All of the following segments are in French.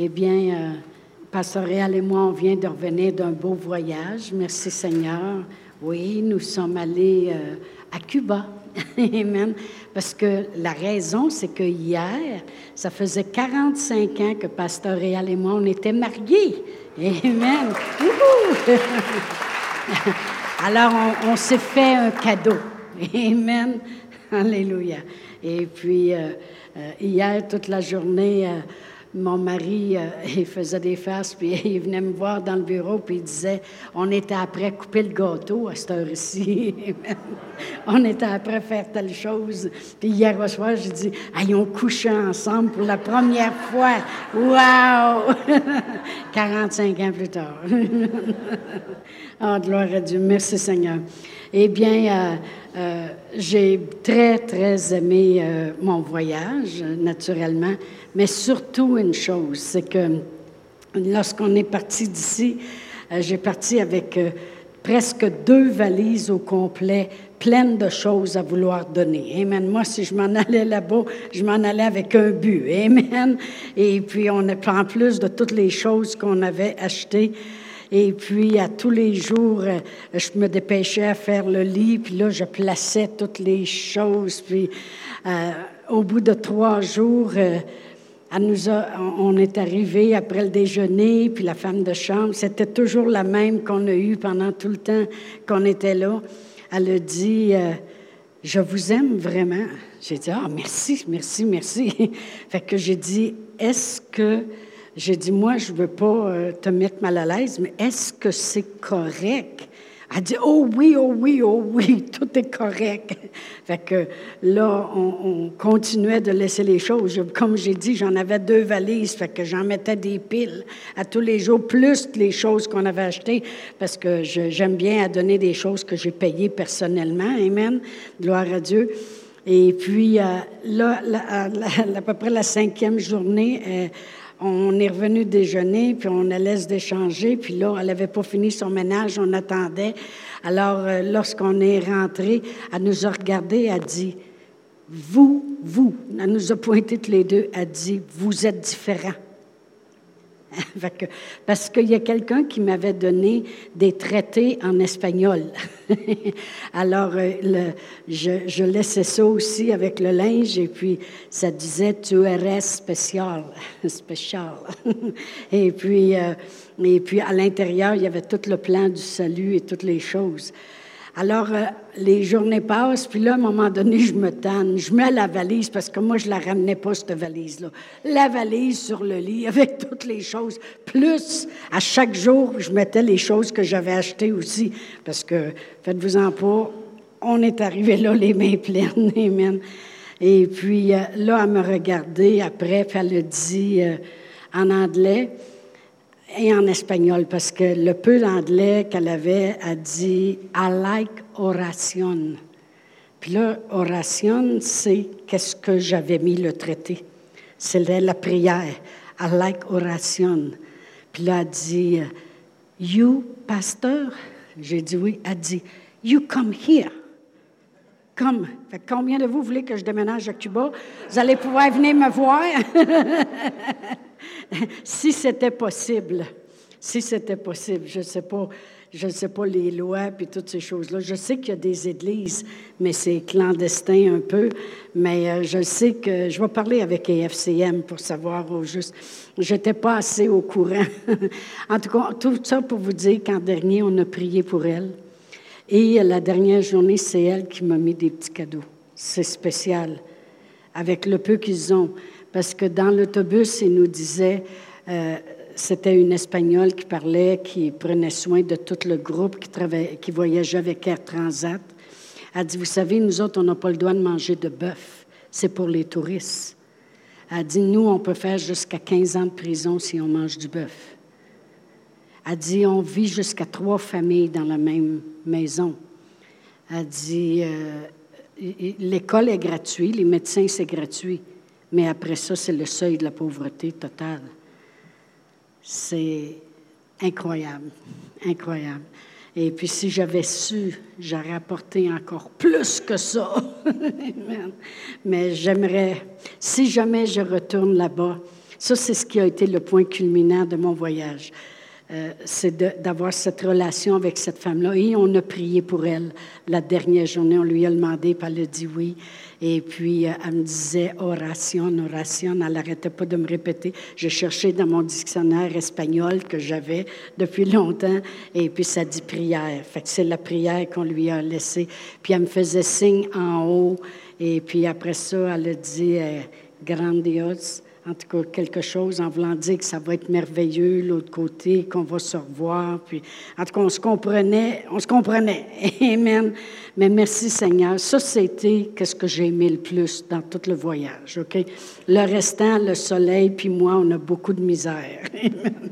Eh bien, euh, Pasteur Réal et moi, on vient de revenir d'un beau voyage. Merci Seigneur. Oui, nous sommes allés euh, à Cuba. Amen. Parce que la raison, c'est que hier, ça faisait 45 ans que Pasteur Réal et moi, on était mariés. Amen. Alors, on, s'est fait un cadeau. Amen. Alléluia. Et puis, euh, euh, hier, toute la journée, mon mari, euh, il faisait des faces, puis il venait me voir dans le bureau, puis il disait, on était après couper le gâteau à cette heure-ci. on était après faire telle chose. Puis hier soir, j'ai dit, ils ont couché ensemble pour la première fois. Wow! 45 ans plus tard. Oh, gloire à Dieu. Merci Seigneur. Eh bien, euh, euh, j'ai très, très aimé mon voyage, naturellement. Mais surtout une chose, c'est que lorsqu'on est parti d'ici, euh, j'ai parti avec euh, presque deux valises au complet, pleines de choses à vouloir donner. Amen. Moi, si je m'en allais là-bas, je m'en allais avec un but. Amen. Et puis, on en plus de toutes les choses qu'on avait achetées. Et puis, à tous les jours, euh, je me dépêchais à faire le lit, puis là, je plaçais toutes les choses. Puis, au bout de trois jours, nous on est arrivé après le déjeuner, puis la femme de chambre, c'était toujours la même qu'on a eue pendant tout le temps qu'on était là. Elle a dit, euh, je vous aime vraiment. J'ai dit, ah, merci, merci, merci. fait que j'ai dit, est-ce que, j'ai dit, moi, je veux pas euh, te mettre mal à l'aise, mais est-ce que c'est correct? Elle dit Oh oui, oh oui, oh oui, tout est correct. Fait que là, on, continuait de laisser les choses. Comme j'ai dit, j'en avais deux valises, fait que j'en mettais des piles à tous les jours, plus les choses qu'on avait achetées, parce que j'aime bien à donner des choses que j'ai payées personnellement. Amen. Gloire à Dieu. Et puis, euh, là, à, peu près la cinquième journée, euh, on est revenu déjeuner, puis on allait se déchanger, puis là, elle n'avait pas fini son ménage, on attendait. Alors, euh, lorsqu'on est rentré, elle nous a regardés, elle a dit, vous, vous, elle nous a pointé tous les deux, elle a dit, vous êtes différents. Parce qu'il y a quelqu'un qui m'avait donné des traités en espagnol. Alors, euh, je, laissais ça aussi avec le linge et puis ça disait Tu eres spécial. spécial. et, puis, euh, et puis, à l'intérieur, il y avait tout le plan du salut et toutes les choses. Alors, euh, les journées passent, puis là, à un moment donné, je me tanne. Je mets la valise, parce que moi, je la ramenais pas, cette valise-là. La valise sur le lit, avec toutes les choses. Plus, à chaque jour, je mettais les choses que j'avais achetées aussi. Parce que, faites-vous-en pas, on est arrivé là, les mains pleines. Amen. Et puis, euh, là, elle me regardait après, puis elle a dit euh, en anglais, et en espagnol, parce que le peu d'anglais qu'elle avait a dit I like oration. Puis là, oration, c'est qu'est-ce que j'avais mis le traité. C'est la prière. I like oration. Puis là, elle dit You, pasteur? J'ai dit oui. Elle dit You come here. Comme, combien de vous voulez que je déménage à Cuba? Vous allez pouvoir venir me voir. si c'était possible. Si c'était possible. Je ne sais pas. Je ne sais pas les lois puis toutes ces choses-là. Je sais qu'il y a des églises, mais c'est clandestin un peu. Mais euh, je sais que je vais parler avec EFCM pour savoir au juste. Je n'étais pas assez au courant. en tout cas, tout ça pour vous dire qu'en dernier, on a prié pour elle. Et la dernière journée, c'est elle qui m'a mis des petits cadeaux. C'est spécial, avec le peu qu'ils ont. Parce que dans l'autobus, ils nous disaient, euh, c'était une Espagnole qui parlait, qui prenait soin de tout le groupe qui, voyageait avec Air Transat. Elle dit, vous savez, nous autres, on n'a pas le droit de manger de bœuf. C'est pour les touristes. Elle dit, nous, on peut faire jusqu'à 15 ans de prison si on mange du bœuf. Elle dit, on vit jusqu'à trois familles dans la même maison. Elle dit, euh, l'école est gratuite, les médecins, c'est gratuit, mais après ça, c'est le seuil de la pauvreté totale. C'est incroyable, incroyable. Et puis si j'avais su, j'aurais apporté encore plus que ça. Mais j'aimerais, si jamais je retourne là-bas, Ça, c'est ce qui a été le point culminant de mon voyage. Euh, c'est d'avoir cette relation avec cette femme-là. Et on a prié pour elle la dernière journée. On lui a demandé, puis elle a dit oui. Et puis, euh, elle me disait oration, oration. Elle n'arrêtait pas de me répéter. Je cherchais dans mon dictionnaire espagnol que j'avais depuis longtemps. Et puis, ça dit prière. Fait que c'est la prière qu'on lui a laissée. Puis, elle me faisait signe en haut. Et puis, après ça, elle a dit euh, grandiose en tout cas quelque chose en voulant dire que ça va être merveilleux l'autre côté, qu'on va se revoir. Puis, en tout cas, on se comprenait, on se comprenait. Amen. Mais merci Seigneur. Ça, c'était ce que j'ai aimé le plus dans tout le voyage. OK? Le restant, le soleil, puis moi, on a beaucoup de misère.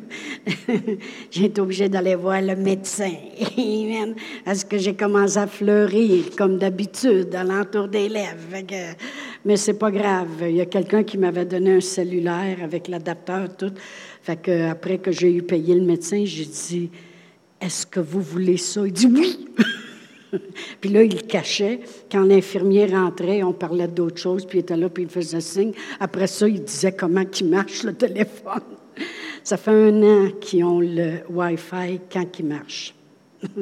j'ai été obligée d'aller voir le médecin. Amen. Parce que j'ai commencé à fleurir, comme d'habitude, à l'entour des lèvres. Mais c'est pas grave. Il y a quelqu'un qui m'avait donné un cellulaire avec l'adapteur, tout. Fait après que j'ai eu payé le médecin, j'ai dit Est-ce que vous voulez ça? Il dit Oui. puis là, il cachait. Quand l'infirmier rentrait, on parlait d'autres choses, puis il était là, puis il faisait signe. Après ça, il disait comment il marche le téléphone. Ça fait un an qu'ils ont le Wi-Fi quand il marche.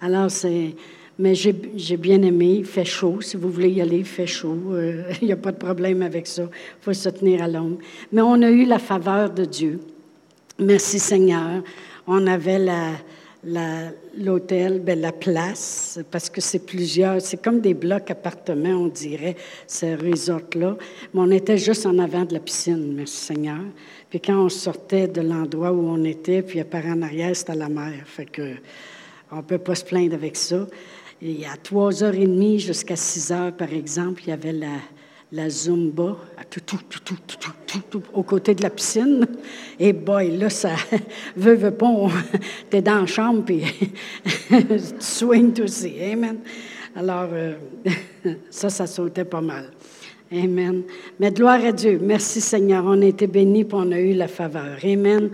Alors, c'est. Mais j'ai bien aimé. Il fait chaud. Si vous voulez y aller, il fait chaud. Euh, il n'y a pas de problème avec ça. Il faut se tenir à l'ombre. Mais on a eu la faveur de Dieu. Merci Seigneur. On avait la, l'hôtel, ben, la place, parce que c'est plusieurs, c'est comme des blocs appartements, on dirait, ce resort-là. Mais on était juste en avant de la piscine, merci Seigneur. Puis quand on sortait de l'endroit où on était, puis par en arrière, c'était la mer. Fait que on peut pas se plaindre avec ça. Et à 3h30 jusqu'à 6h, par exemple, il y avait la, la Zumba tout, tout, tout, au côté de la piscine. Et boy, là, ça veut, veut pas, t'es dans la chambre, puis tu swings aussi. Amen. Alors, euh, ça, ça sautait pas mal. Amen. Mais gloire à Dieu. Merci Seigneur. On a été bénis, puis on a eu la faveur. Amen.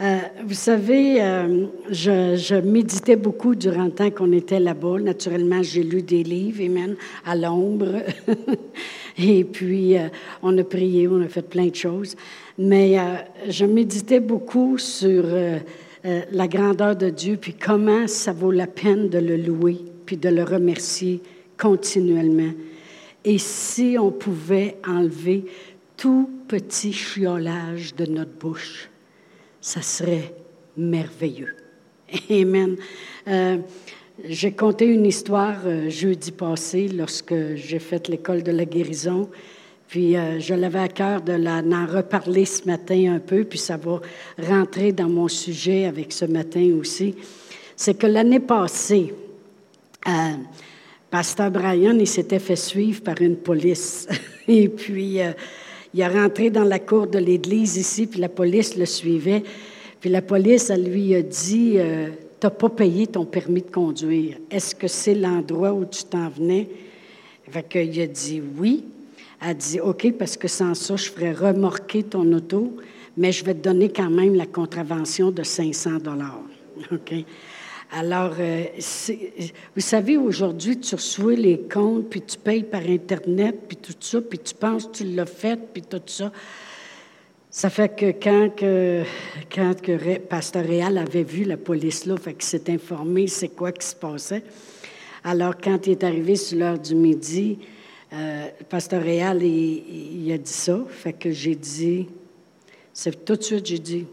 Euh, vous savez, euh, je, méditais beaucoup durant le temps qu'on était là-bas. Naturellement, j'ai lu des livres, Amen, à l'ombre. Et puis, euh, on a prié, on a fait plein de choses. Mais je méditais beaucoup sur la grandeur de Dieu, puis comment ça vaut la peine de le louer, puis de le remercier continuellement. Et si on pouvait enlever tout petit chiolage de notre bouche, ça serait merveilleux. Amen. Euh, j'ai conté une histoire euh, jeudi passé lorsque j'ai fait l'école de la guérison. Puis euh, je l'avais à cœur de l'en reparler ce matin un peu, puis ça va rentrer dans mon sujet avec ce matin aussi. C'est que l'année passée, Pasteur Brian, il s'était fait suivre par une police. Et puis, il est rentré dans la cour de l'église ici, puis la police le suivait. Puis la police, elle lui a dit euh, Tu n'as pas payé ton permis de conduire. Est-ce que c'est l'endroit où tu t'en venais Fait qu'il a dit Oui. Elle a dit OK, parce que sans ça, je ferais remorquer ton auto, mais je vais te donner quand même la contravention de 500 OK alors, euh, vous savez, aujourd'hui, tu reçois les comptes, puis tu payes par Internet, puis tout ça, puis tu penses que tu l'as fait, puis tout ça. Ça fait que quand, que, quand que Pasteur Réal avait vu la police là, fait s'est informé c'est quoi qui se passait. Alors, quand il est arrivé sur l'heure du midi, euh, Pasteur Réal, il, il, a dit ça. Fait que j'ai dit, c'est tout de suite, j'ai dit,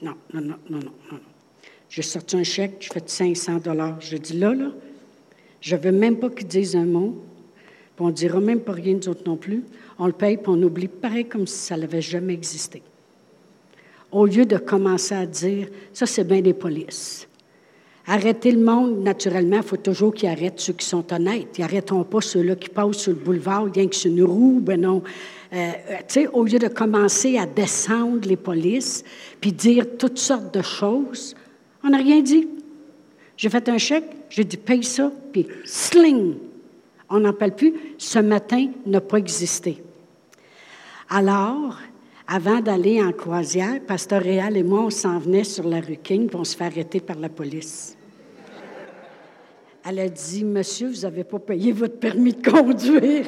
non, non, non, non, non, non. J'ai sorti un chèque, je fais 500 dollars. J'ai dit là, là, je ne veux même pas qu'ils disent un mot, puis on dira même pas rien, nous autres non plus. On le paye, puis on oublie, pareil comme si ça n'avait jamais existé. Au lieu de commencer à dire, ça, c'est bien des polices. Arrêter le monde, naturellement, il faut toujours qu'ils arrêtent ceux qui sont honnêtes. Ils n'arrêteront pas ceux-là qui passent sur le boulevard, rien que sur une roue, ben non. Euh, sais, au lieu de commencer à descendre les polices, puis dire toutes sortes de choses, on n'a rien dit. J'ai fait un chèque, j'ai dit paye ça, puis sling. On n'en parle plus. Ce matin n'a pas existé. Alors, avant d'aller en croisière, Pasteur Réal et moi, on s'en venait sur la rue King, on se fait arrêter par la police. Elle a dit Monsieur, vous n'avez pas payé votre permis de conduire.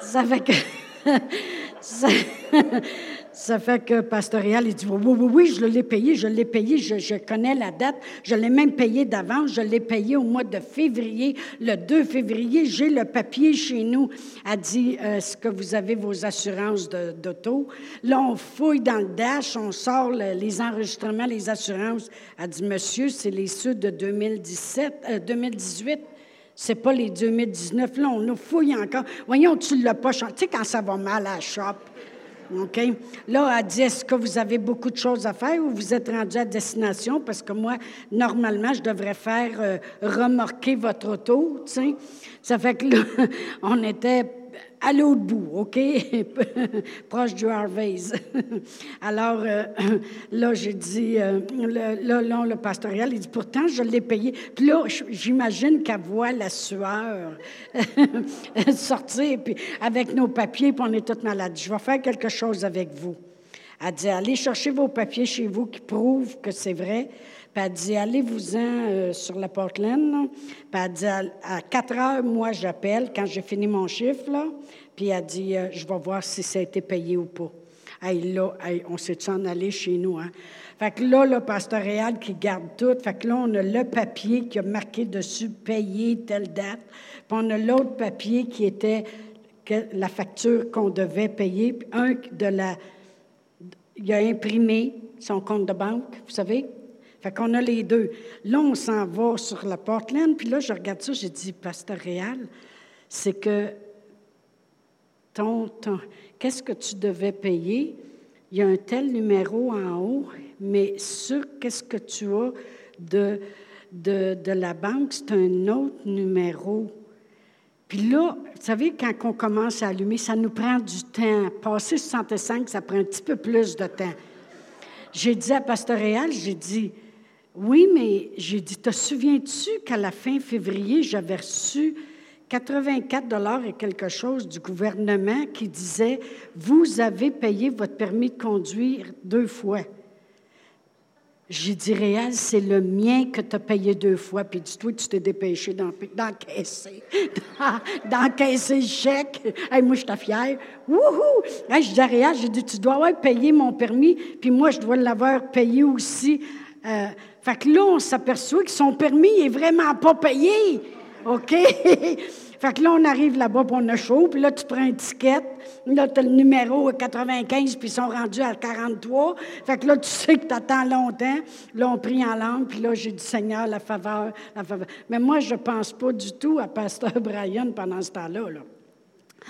Ça fait que. Ça, fait que Pastoral, il dit oui, oui, oui, je l'ai payé, je l'ai payé, je, connais la date, je l'ai même payé d'avance, je l'ai payé au mois de février, le 2 février, j'ai le papier chez nous. Elle dit euh, Est-ce que vous avez vos assurances d'auto Là, on fouille dans le dash, on sort les enregistrements, les assurances. Elle dit Monsieur, c'est les ceux de 2017, 2018. C'est pas les 2019. Là, on nous fouille encore. Voyons, tu l'as pas chanté. Tu sais, quand ça va mal à la shop. OK? Là, elle dit Est-ce que vous avez beaucoup de choses à faire ou vous êtes rendu à destination? Parce que moi, normalement, je devrais faire euh, remorquer votre auto. Tu sais? Ça fait que là, on était à l'autre bout, OK? Proche du Harvey's. Alors, euh, là, j'ai dit, euh, là, là, le pastoral, il dit, pourtant, je l'ai payé. Puis là, j'imagine qu'elle voit la sueur sortir, puis avec nos papiers, puis on est toutes malades. Je vais faire quelque chose avec vous. Elle dit, allez chercher vos papiers chez vous qui prouvent que c'est vrai. Puis elle dit, allez-vous-en euh, sur la Portland. Puis elle dit, à, 4 heures, moi, j'appelle quand j'ai fini mon chiffre. Là. Puis elle dit, euh, je vais voir si ça a été payé ou pas. Hey, là, on s'est en allé chez nous. Hein? Fait que là, le pasteur réal qui garde tout. Fait que là, on a le papier qui a marqué dessus payé telle date. Puis on a l'autre papier qui était la facture qu'on devait payer. Puis un de la. Il a imprimé son compte de banque, vous savez, fait qu'on a les deux. Là, on s'en va sur la Portland, puis là, je regarde ça, j'ai dit, Pasteur Réal, c'est que ton, qu'est-ce que tu devais payer? Il y a un tel numéro en haut, mais sur qu'est-ce que tu as de, de, de la banque, c'est un autre numéro. Puis là, vous savez, quand on commence à allumer, ça nous prend du temps. Passer 65, ça prend un petit peu plus de temps. J'ai dit à Pasteur Réal, j'ai dit, oui, mais j'ai dit, te souviens-tu qu'à la fin février, j'avais reçu 84 dollars et quelque chose du gouvernement qui disait, vous avez payé votre permis de conduire deux fois. J'ai dit, Réal, c'est le mien que tu as payé deux fois. Puis dis-toi, tu t'es dépêché d'encaisser, d'encaisser le chèque. moi, je suis fière. Wouhou! je dis à Réal, j'ai dit, tu dois avoir payé mon permis, puis moi, je dois l'avoir payé aussi. Euh, fait que là, on s'aperçoit que son permis est vraiment pas payé. OK? fait que là, on arrive là-bas, puis on a chaud, puis là, tu prends une ticket. Là, tu as le numéro 95, puis ils sont rendus à 43. Fait que là, tu sais que tu attends longtemps. Là, on prie en langue, puis là, j'ai dit, Seigneur, la faveur, la faveur. Mais moi, je pense pas du tout à Pasteur Brian pendant ce temps-là. Là.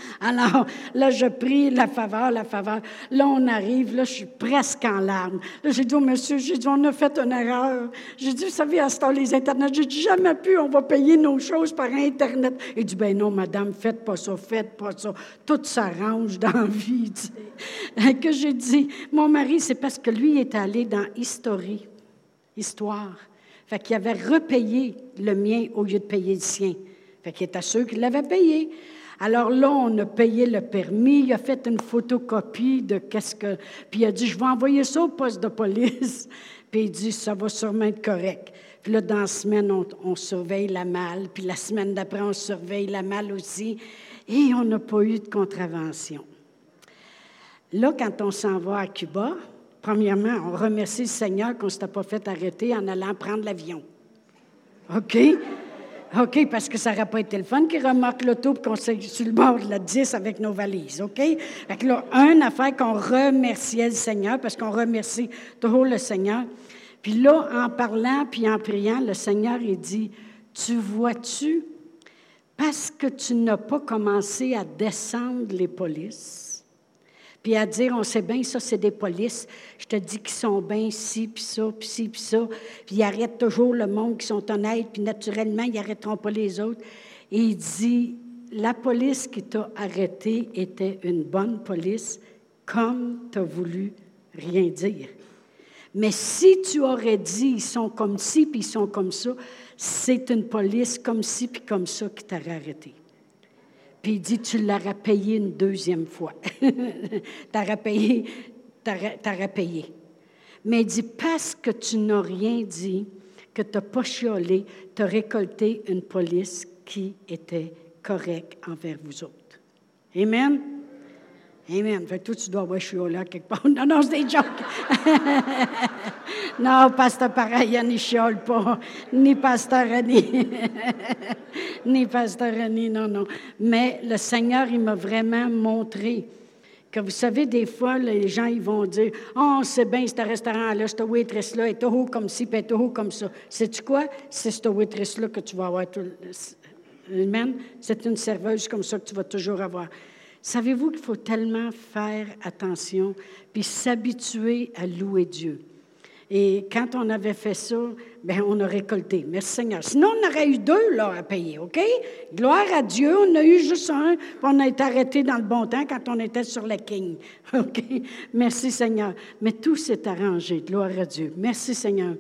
Alors, là, je prie la faveur, la faveur. Là, on arrive, là, je suis presque en larmes. Là, j'ai dit au monsieur, j'ai dit, on a fait une erreur. J'ai dit, vous savez, à ce temps, les Internet, j'ai dit, jamais pu, on va payer nos choses par Internet. Il dit, ben non, madame, faites pas ça, faites pas ça. Tout s'arrange dans la vie. Que j'ai dit, mon mari, c'est parce que lui est allé dans History, Histoire. Fait qu'il avait repayé le mien au lieu de payer le sien. Fait qu'il était sûr qu'il l'avait payé. Alors là, on a payé le permis, il a fait une photocopie de qu'est-ce que. Puis il a dit Je vais envoyer ça au poste de police. Puis il dit Ça va sûrement être correct. Puis là, dans la semaine, on, surveille la malle. Puis la semaine d'après, on surveille la malle aussi. Et on n'a pas eu de contravention. Là, quand on s'en va à Cuba, premièrement, on remercie le Seigneur qu'on ne s'était pas fait arrêter en allant prendre l'avion. OK? OK, parce que ça n'aurait pas été le fun qui remarque l'auto pour qu'on soit sur le bord de la 10 avec nos valises, OK? Fait que là, une affaire qu'on remerciait le Seigneur, parce qu'on remercie toujours le Seigneur. Puis là, en parlant puis en priant, le Seigneur, il dit, tu vois-tu, parce que tu n'as pas commencé à descendre les polices, puis à dire, on sait bien, ça, c'est des polices. Je te dis qu'ils sont bien ci, puis ça, puis ci, puis ça. Ils arrêtent toujours le monde qui sont honnêtes, puis naturellement, ils n'arrêteront pas les autres. Et il dit, la police qui t'a arrêté était une bonne police, comme tu as voulu rien dire. Mais si tu aurais dit, ils sont comme ci, puis ils sont comme ça, c'est une police comme ci, puis comme ça qui t'aurait arrêté. Puis il dit, tu l'auras payé une deuxième fois. t'auras payé, t'auras payé. Mais il dit, parce que tu n'as rien dit, que tu n'as pas chiolé, tu as récolté une police qui était correcte envers vous autres. Amen? Amen. Fait toi, tu dois avoir je là quelque part. Non, non, c'est des jokes. non, pasteur pareil, n'y chiole pas. Ni pasteur Annie. Ni pasteur non, non. Mais le Seigneur, il m'a vraiment montré que vous savez, des fois, les gens, ils vont dire Oh, c'est bien, ce restaurant-là, cette waitress-là est haut comme ci, puis est haut comme ça. Sais-tu quoi? C'est cette waitress-là que tu vas avoir tout. Amen. C'est une serveuse comme ça que tu vas toujours avoir. Savez-vous qu'il faut tellement faire attention puis s'habituer à louer Dieu? Et quand on avait fait ça, bien, on a récolté. Merci Seigneur. Sinon, on aurait eu deux là, à payer, OK? Gloire à Dieu. On a eu juste un, puis on a été arrêté dans le bon temps quand on était sur la King. OK? Merci Seigneur. Mais tout s'est arrangé. Gloire à Dieu. Merci Seigneur.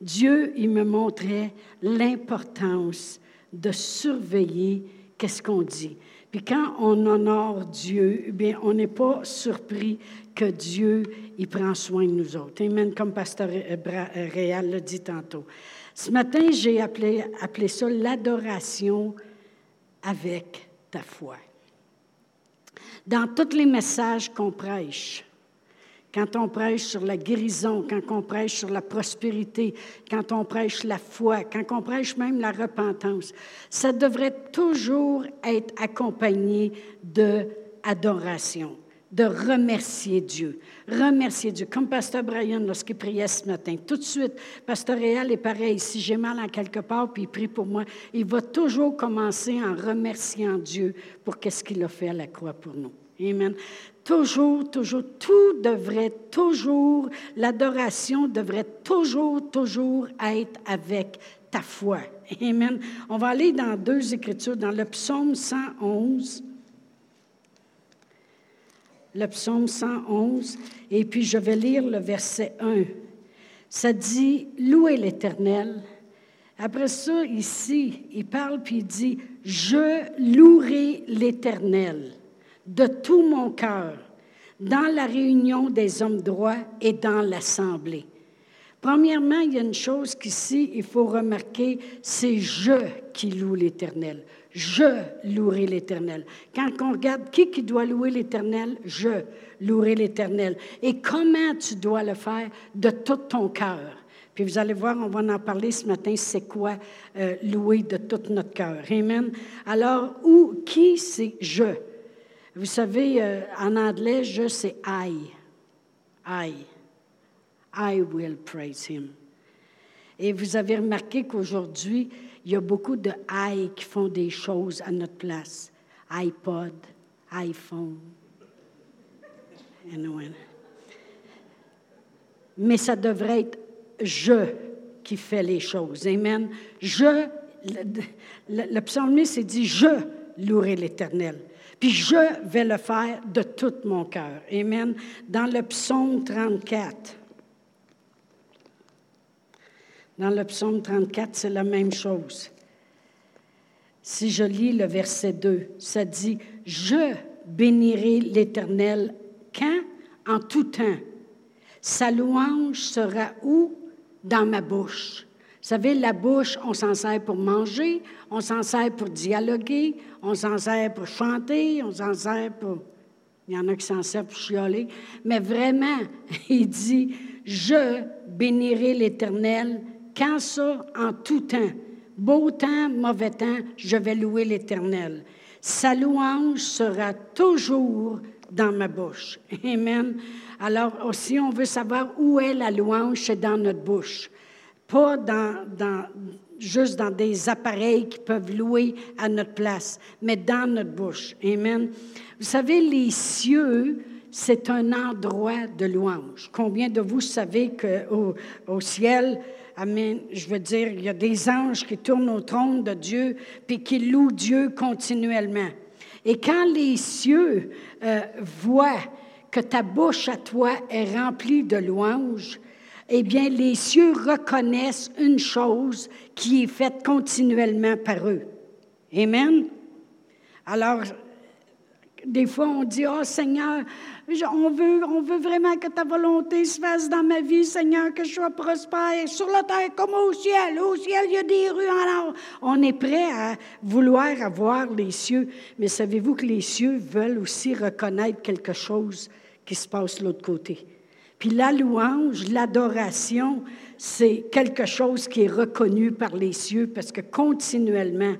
Dieu, il me montrait l'importance de surveiller qu'est-ce qu'on dit. Puis quand on honore Dieu, eh bien, on n'est pas surpris que Dieu, il prend soin de nous autres. Amen, comme Pasteur Réal l'a dit tantôt. Ce matin, j'ai appelé, appelé ça l'adoration avec ta foi. Dans tous les messages qu'on prêche, quand on prêche sur la guérison, quand on prêche sur la prospérité, quand on prêche la foi, quand on prêche même la repentance, ça devrait toujours être accompagné de adoration, de remercier Dieu. Remercier Dieu. Comme Pasteur Brian, lorsqu'il priait ce matin, tout de suite, Pasteur Réal est pareil. Si j'ai mal en quelque part, puis il prie pour moi, il va toujours commencer en remerciant Dieu pour qu'est-ce qu'il a fait à la croix pour nous. Amen. Toujours, toujours, tout devrait toujours, l'adoration devrait toujours, toujours être avec ta foi. Amen. On va aller dans deux écritures, dans le psaume 111. Le psaume 111, et puis je vais lire le verset 1. Ça dit, louez l'Éternel. Après ça, ici, il parle puis il dit, je louerai l'Éternel de tout mon cœur dans la réunion des hommes droits et dans l'Assemblée. Premièrement, il y a une chose qu'ici, il faut remarquer, c'est je qui loue l'Éternel. Je louerai l'Éternel. Quand on regarde qui qui doit louer l'Éternel, je louerai l'Éternel. Et comment tu dois le faire? De tout ton cœur? Puis vous allez voir, on va en parler ce matin, c'est quoi euh, louer de tout notre cœur. Amen. Alors, où, qui c'est je? Vous savez, euh, en anglais, je, c'est I. I. I will praise him. Et vous avez remarqué qu'aujourd'hui, il y a beaucoup de I qui font des choses à notre place. iPod, iPhone. Mais ça devrait être je qui fait les choses. Amen. Je, le, le, le psalmiste dit Je louerai l'Éternel. Puis je vais le faire de tout mon cœur. Amen. Dans le psaume 34. Dans le psaume 34, c'est la même chose. Si je lis le verset 2, ça dit, Je bénirai l'Éternel quand? En tout temps. Sa louange sera où? Dans ma bouche. Savez, la bouche, on s'en sert pour manger, on s'en sert pour dialoguer, on s'en sert pour chanter, on s'en sert pour... Il y en a qui s'en servent pour chioler. Mais vraiment, il dit, je bénirai l'Éternel quand ça, en tout temps. Beau temps, mauvais temps, je vais louer l'Éternel. Sa louange sera toujours dans ma bouche. Amen. Alors, si on veut savoir où est la louange, c'est dans notre bouche pas dans, juste dans des appareils qui peuvent louer à notre place, mais dans notre bouche. Amen. Vous savez, les cieux, c'est un endroit de louange. Combien de vous savez qu'au au ciel, Amen, je veux dire, il y a des anges qui tournent au trône de Dieu puis qui louent Dieu continuellement. Et quand les cieux euh, voient que ta bouche à toi est remplie de louanges, eh bien, les cieux reconnaissent une chose qui est faite continuellement par eux. Amen. Alors, des fois, on dit, oh Seigneur, on veut, on veut vraiment que ta volonté se fasse dans ma vie, Seigneur, que je sois prospère sur la terre comme au ciel. Au ciel, il y a des rues en. On est prêt à vouloir avoir les cieux, mais savez-vous que les cieux veulent aussi reconnaître quelque chose qui se passe de l'autre côté? Puis la louange, l'adoration, c'est quelque chose qui est reconnu par les cieux parce que continuellement,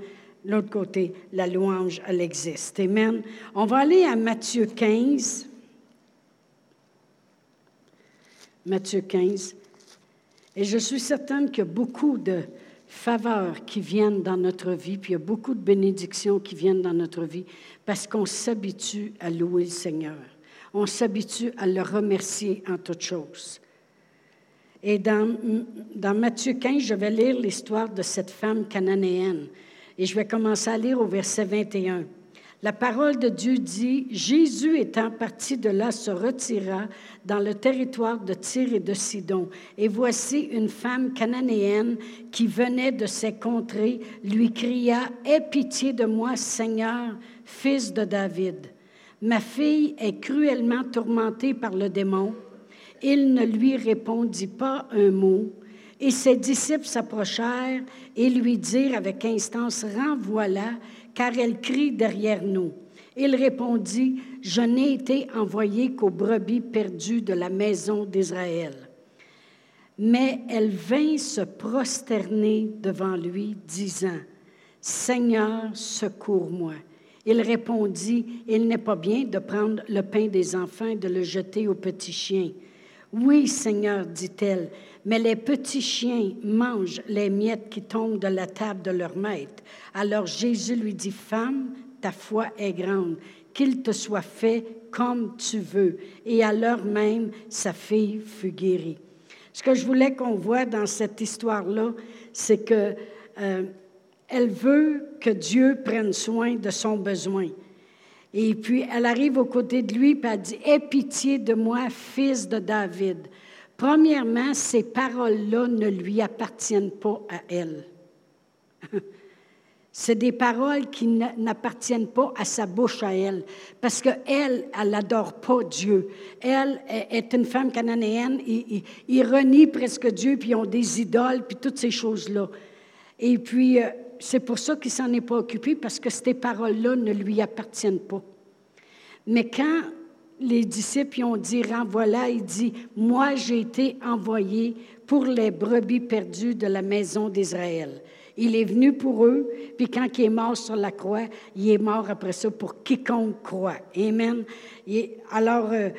l'autre côté, la louange, elle existe. Amen. On va aller à Matthieu 15. Matthieu 15. Et je suis certaine qu'il y a beaucoup de faveurs qui viennent dans notre vie, puis il y a beaucoup de bénédictions qui viennent dans notre vie parce qu'on s'habitue à louer le Seigneur. On s'habitue à le remercier en toutes choses. Et dans, dans Matthieu 15, je vais lire l'histoire de cette femme cananéenne. Et je vais commencer à lire au verset 21. La parole de Dieu dit, Jésus étant parti de là se retira dans le territoire de Tyr et de Sidon. Et voici une femme cananéenne qui venait de ces contrées lui cria, Aie pitié de moi, Seigneur, fils de David. Ma fille est cruellement tourmentée par le démon. Il ne lui répondit pas un mot. Et ses disciples s'approchèrent et lui dirent avec instance, Renvoie-la, car elle crie derrière nous. Il répondit, Je n'ai été envoyé qu'aux brebis perdues de la maison d'Israël. Mais elle vint se prosterner devant lui, disant, Seigneur, secours-moi. Il répondit, Il n'est pas bien de prendre le pain des enfants et de le jeter aux petits chiens. Oui, Seigneur, dit-elle, mais les petits chiens mangent les miettes qui tombent de la table de leur maître. Alors Jésus lui dit, Femme, ta foi est grande, qu'il te soit fait comme tu veux. Et à l'heure même, sa fille fut guérie. Ce que je voulais qu'on voit dans cette histoire-là, c'est que euh, elle veut que Dieu prenne soin de son besoin. Et puis, elle arrive aux côtés de lui, et elle dit, Aie pitié de moi, fils de David. Premièrement, ces paroles-là ne lui appartiennent pas à elle. C'est des paroles qui n'appartiennent pas à sa bouche à elle, parce qu'elle, elle n'adore pas Dieu. Elle est une femme cananéenne, ils, renient presque Dieu, puis ils ont des idoles, puis toutes ces choses-là. Et puis, euh, c'est pour ça qu'il s'en est pas occupé, parce que ces paroles-là ne lui appartiennent pas. Mais quand les disciples ont dit, renvoie-la, il dit, moi j'ai été envoyé pour les brebis perdues de la maison d'Israël. Il est venu pour eux, puis quand il est mort sur la croix, il est mort après ça pour quiconque croit. Amen. alors, euh,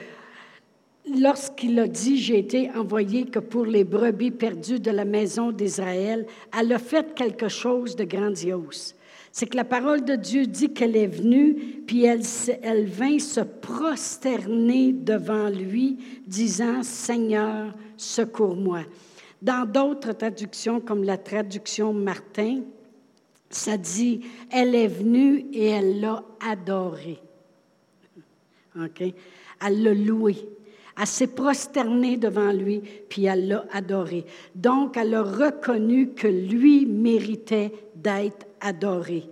lorsqu'il a dit, j'ai été envoyé que pour les brebis perdues de la maison d'Israël, elle a fait quelque chose de grandiose c'est que la parole de Dieu dit qu'elle est venue, puis elle, elle vint se prosterner devant lui, disant, Seigneur, secours-moi. Dans d'autres traductions, comme la traduction Martin, ça dit, elle est venue et elle l'a adoré. OK? Elle l'a loué. Elle s'est prosternée devant lui, puis elle l'a adoré. Donc, elle a reconnu que lui méritait d'être adoré.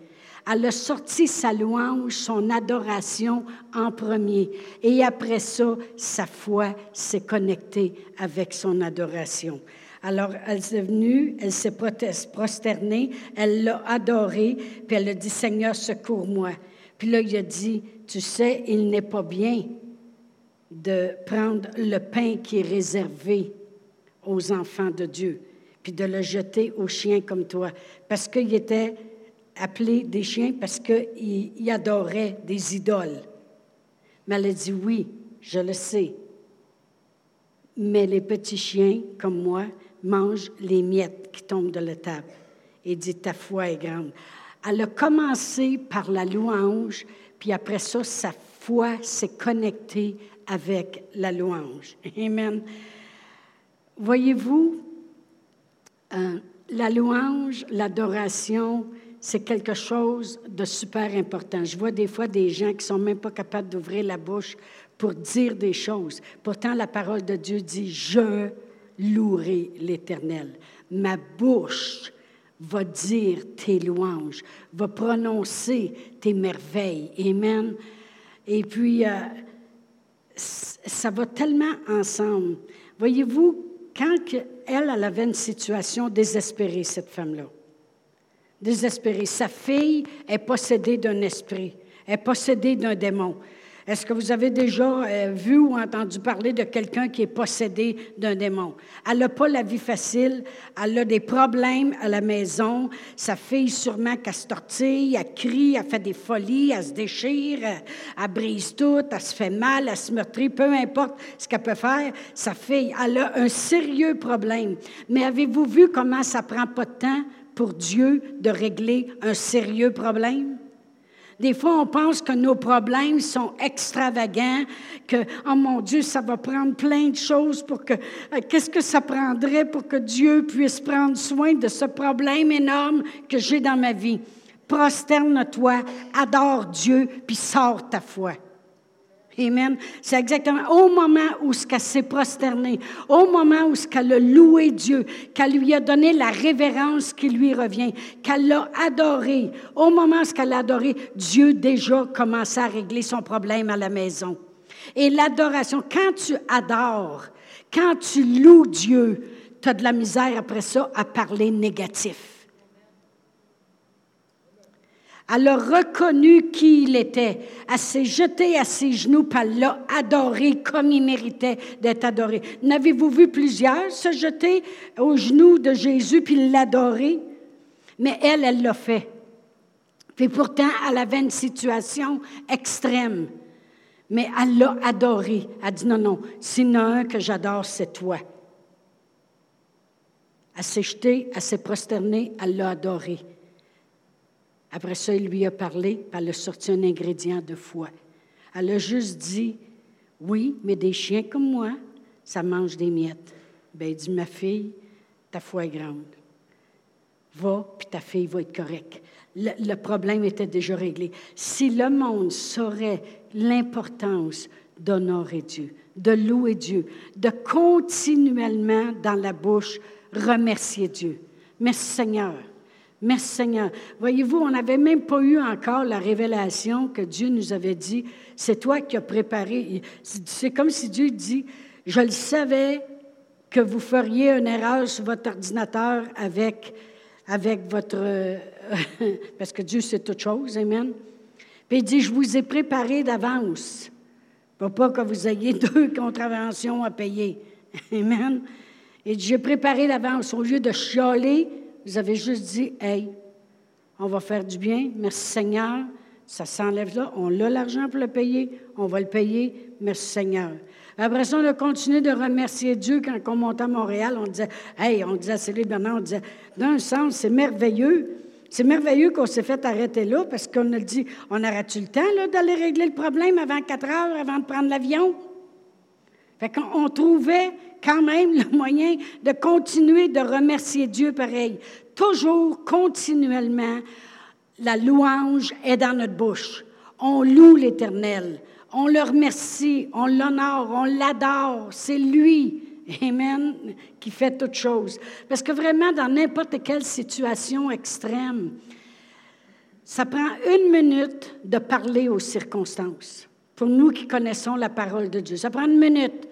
Elle a sorti sa louange, son adoration en premier. Et après ça, sa foi s'est connectée avec son adoration. Alors, elle est venue, elle s'est prosternée, elle l'a adoré, puis elle a dit, Seigneur, secours-moi. Puis là, il a dit, tu sais, il n'est pas bien de prendre le pain qui est réservé aux enfants de Dieu, puis de le jeter aux chiens comme toi, parce qu'il était appelé des chiens parce qu'il adorait des idoles. Mais elle a dit oui, je le sais. Mais les petits chiens, comme moi, mangent les miettes qui tombent de la table. Et dit, ta foi est grande. Elle a commencé par la louange, puis après ça, sa foi s'est connectée avec la louange. Amen. Voyez-vous, euh, la louange, l'adoration, c'est quelque chose de super important. Je vois des fois des gens qui sont même pas capables d'ouvrir la bouche pour dire des choses. Pourtant, la parole de Dieu dit, je louerai l'Éternel. Ma bouche va dire tes louanges, va prononcer tes merveilles. Amen. Et puis, euh, ça va tellement ensemble. Voyez-vous, quand elle, elle avait une situation désespérée, cette femme-là, désespérée, sa fille est possédée d'un esprit, est possédée d'un démon. Est-ce que vous avez déjà euh, vu ou entendu parler de quelqu'un qui est possédé d'un démon? Elle n'a pas la vie facile, elle a des problèmes à la maison, sa fille sûrement qu'elle se tortille, elle crie, elle fait des folies, elle se déchire, elle, brise tout, elle se fait mal, elle se meurtrit, peu importe ce qu'elle peut faire, sa fille, elle a un sérieux problème. Mais avez-vous vu comment ça prend pas de temps pour Dieu de régler un sérieux problème? Des fois, on pense que nos problèmes sont extravagants, que, oh mon Dieu, ça va prendre plein de choses pour que, euh, qu'est-ce que ça prendrait pour que Dieu puisse prendre soin de ce problème énorme que j'ai dans ma vie? Prosterne-toi, adore Dieu, puis sors ta foi. Amen. C'est exactement au moment où ce qu'elle s'est prosternée, au moment où ce qu'elle a loué Dieu, qu'elle lui a donné la révérence qui lui revient, qu'elle l'a adoré, au moment où ce qu'elle a adoré, Dieu déjà commençait à régler son problème à la maison. Et l'adoration, quand tu adores, quand tu loues Dieu, tu as de la misère après ça à parler négatif. Elle a reconnu qui il était. Elle s'est jetée à ses genoux, puis elle l'a comme il méritait d'être adoré. N'avez-vous vu plusieurs se jeter aux genoux de Jésus puis l'adorer? Mais elle, elle l'a fait. Puis pourtant, elle avait une situation extrême. Mais elle l'a adoré. Elle a dit non, non, s'il y en a un que j'adore, c'est toi. Elle s'est jetée, elle s'est prosternée, elle l'a adoré. Après ça, il lui a parlé, puis elle a sorti un ingrédient de foi. Elle a juste dit, oui, mais des chiens comme moi, ça mange des miettes. Ben, il dit, ma fille, ta foi est grande. Va, puis ta fille va être correcte. Le, le problème était déjà réglé. Si le monde saurait l'importance d'honorer Dieu, de louer Dieu, de continuellement dans la bouche remercier Dieu. Merci Seigneur. Merci Seigneur. Voyez-vous, on n'avait même pas eu encore la révélation que Dieu nous avait dit, c'est toi qui as préparé. C'est comme si Dieu dit, je le savais que vous feriez une erreur sur votre ordinateur avec, avec votre... parce que Dieu c'est toute chose, Amen. Puis il dit, je vous ai préparé d'avance. Pour pas que vous ayez deux contraventions à payer. Amen. Et j'ai préparé d'avance. Au lieu de chialer, vous avez juste dit, hey, on va faire du bien, merci Seigneur, ça s'enlève là, on a l'argent pour le payer, on va le payer, merci Seigneur. Après ça, on a continué de remercier Dieu quand on montait à Montréal. On disait, hey, on disait à Céline Bernard, on disait, d'un sens, c'est merveilleux. C'est merveilleux qu'on s'est fait arrêter là parce qu'on a dit, on aurait-tu le temps d'aller régler le problème avant quatre heures, avant de prendre l'avion? Fait qu'on trouvait quand même le moyen de continuer de remercier Dieu pareil. Toujours, continuellement, la louange est dans notre bouche. On loue l'Éternel. On le remercie, on l'honore, on l'adore. C'est lui, Amen, qui fait toute chose. Parce que vraiment, dans n'importe quelle situation extrême, ça prend une minute de parler aux circonstances. Pour nous qui connaissons la parole de Dieu, ça prend une minute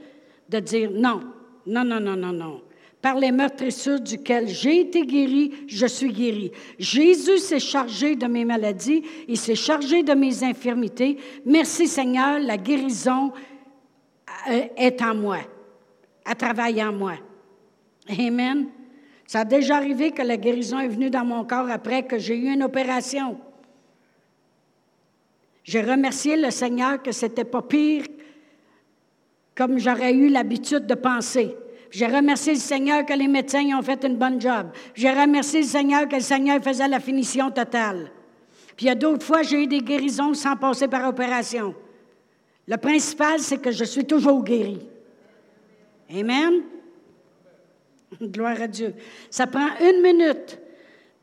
de dire non, non, non, non, non, non. Par les meurtrissures duquel j'ai été guéri, je suis guéri. Jésus s'est chargé de mes maladies, il s'est chargé de mes infirmités. Merci Seigneur, la guérison euh, est en moi, elle travaille en moi. Amen. Ça a déjà arrivé que la guérison est venue dans mon corps après que j'ai eu une opération. J'ai remercié le Seigneur que c'était pas pire comme j'aurais eu l'habitude de penser. J'ai remercié le Seigneur que les médecins ont fait une bonne job. J'ai remercié le Seigneur que le Seigneur faisait la finition totale. Puis il y a d'autres fois, j'ai eu des guérisons sans passer par opération. Le principal, c'est que je suis toujours guéri. Amen. Gloire à Dieu. Ça prend une minute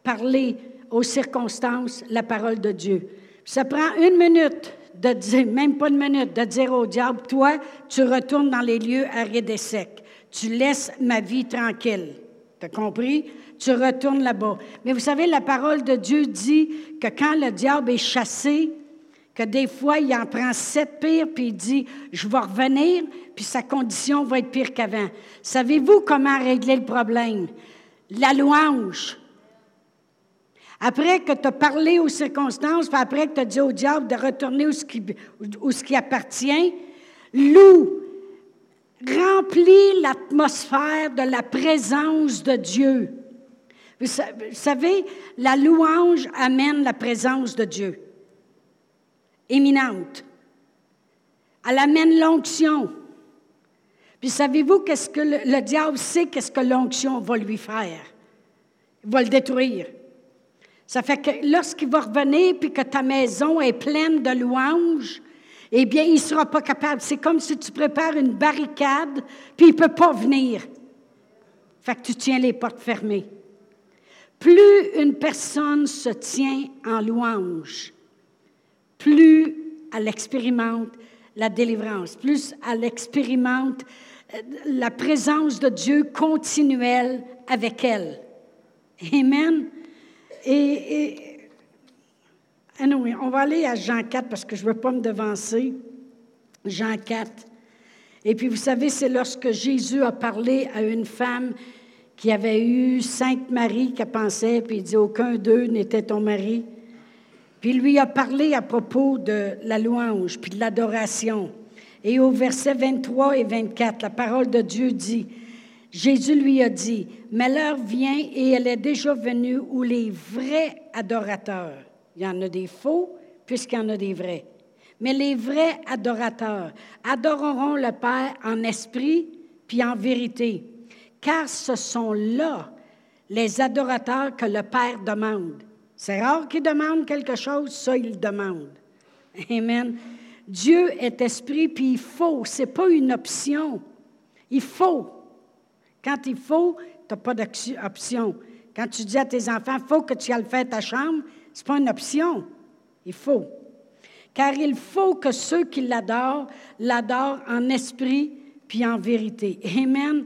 parler aux circonstances la parole de Dieu. Ça prend une minute de dire, même pas une minute, de dire au diable, toi, tu retournes dans les lieux arides et secs. Tu laisses ma vie tranquille. Tu as compris? Tu retournes là-bas. Mais vous savez, la parole de Dieu dit que quand le diable est chassé, que des fois, il en prend sept pires, puis il dit, je vais revenir, puis sa condition va être pire qu'avant. Savez-vous comment régler le problème? La louange. Après que tu as parlé aux circonstances, après que tu as dit au diable de retourner où ce qui, appartient, loue, remplis l'atmosphère de la présence de Dieu. Vous savez, la louange amène la présence de Dieu éminente. Elle amène l'onction. Puis savez-vous qu'est-ce que le, diable sait qu'est-ce que l'onction va lui faire? Il va le détruire. Ça fait que lorsqu'il va revenir puis que ta maison est pleine de louanges, eh bien, il ne sera pas capable. C'est comme si tu prépares une barricade, puis il ne peut pas venir. Fait que tu tiens les portes fermées. Plus une personne se tient en louange, plus elle expérimente la délivrance, plus elle expérimente euh, la présence de Dieu continuelle avec elle. Amen. Et, on va aller à Jean 4 parce que je ne veux pas me devancer. Jean 4. Et puis, vous savez, c'est lorsque Jésus a parlé à une femme qui avait eu cinq maris qu'elle pensait, puis il dit Aucun d'eux n'était ton mari. Puis il lui a parlé à propos de la louange, puis de l'adoration. Et au verset 23 et 24, la parole de Dieu dit, Jésus lui a dit, mais l'heure vient et elle est déjà venue où les vrais adorateurs, il y en a des faux puisqu'il y en a des vrais, mais les vrais adorateurs adoreront le Père en esprit puis en vérité, car ce sont là les adorateurs que le Père demande. C'est rare qu'il demande quelque chose, ça, il demande. Amen. Dieu est esprit, puis il faut. Ce n'est pas une option. Il faut. Quand il faut, tu n'as pas d'option. Quand tu dis à tes enfants, il faut que tu ailles faire ta chambre, ce n'est pas une option. Il faut. Car il faut que ceux qui l'adorent, l'adorent en esprit puis en vérité. Amen.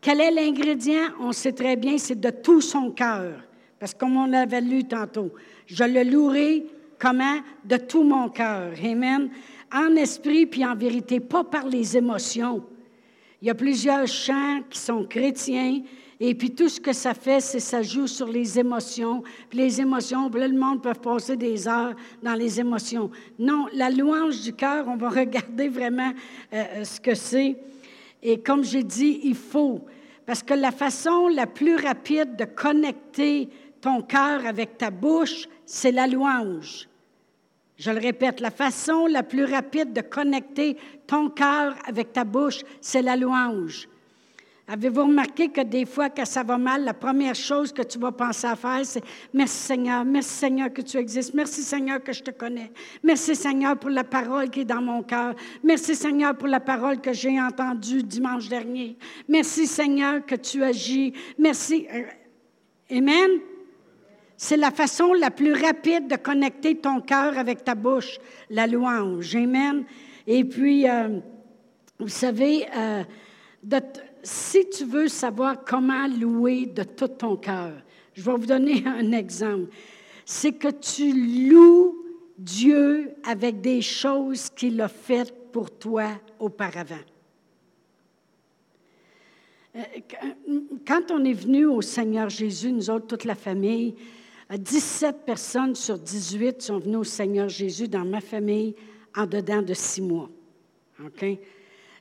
Quel est l'ingrédient? On sait très bien, c'est de tout son cœur. Parce que comme on avait lu tantôt, je le louerai comment? De tout mon cœur. Amen. En esprit puis en vérité, pas par les émotions. Il y a plusieurs chants qui sont chrétiens et puis tout ce que ça fait, c'est ça joue sur les émotions. Puis les émotions, puis le monde peut passer des heures dans les émotions. Non, la louange du cœur, on va regarder vraiment euh, euh, ce que c'est. Et comme j'ai dit, il faut. Parce que la façon la plus rapide de connecter ton cœur avec ta bouche, c'est la louange. Je le répète, la façon la plus rapide de connecter ton cœur avec ta bouche, c'est la louange. Avez-vous remarqué que des fois, quand ça va mal, la première chose que tu vas penser à faire, c'est Merci Seigneur, merci Seigneur que tu existes, merci Seigneur que je te connais, merci Seigneur pour la parole qui est dans mon cœur, merci Seigneur pour la parole que j'ai entendue dimanche dernier, merci Seigneur que tu agis, merci. Euh, Amen? C'est la façon la plus rapide de connecter ton cœur avec ta bouche, la louange. Amen. Et puis, euh, vous savez, euh, si tu veux savoir comment louer de tout ton cœur, je vais vous donner un exemple. C'est que tu loues Dieu avec des choses qu'il a faites pour toi auparavant. Euh, quand on est venu au Seigneur Jésus, nous autres, toute la famille, 17 personnes sur 18 sont venues au Seigneur Jésus dans ma famille en dedans de six mois.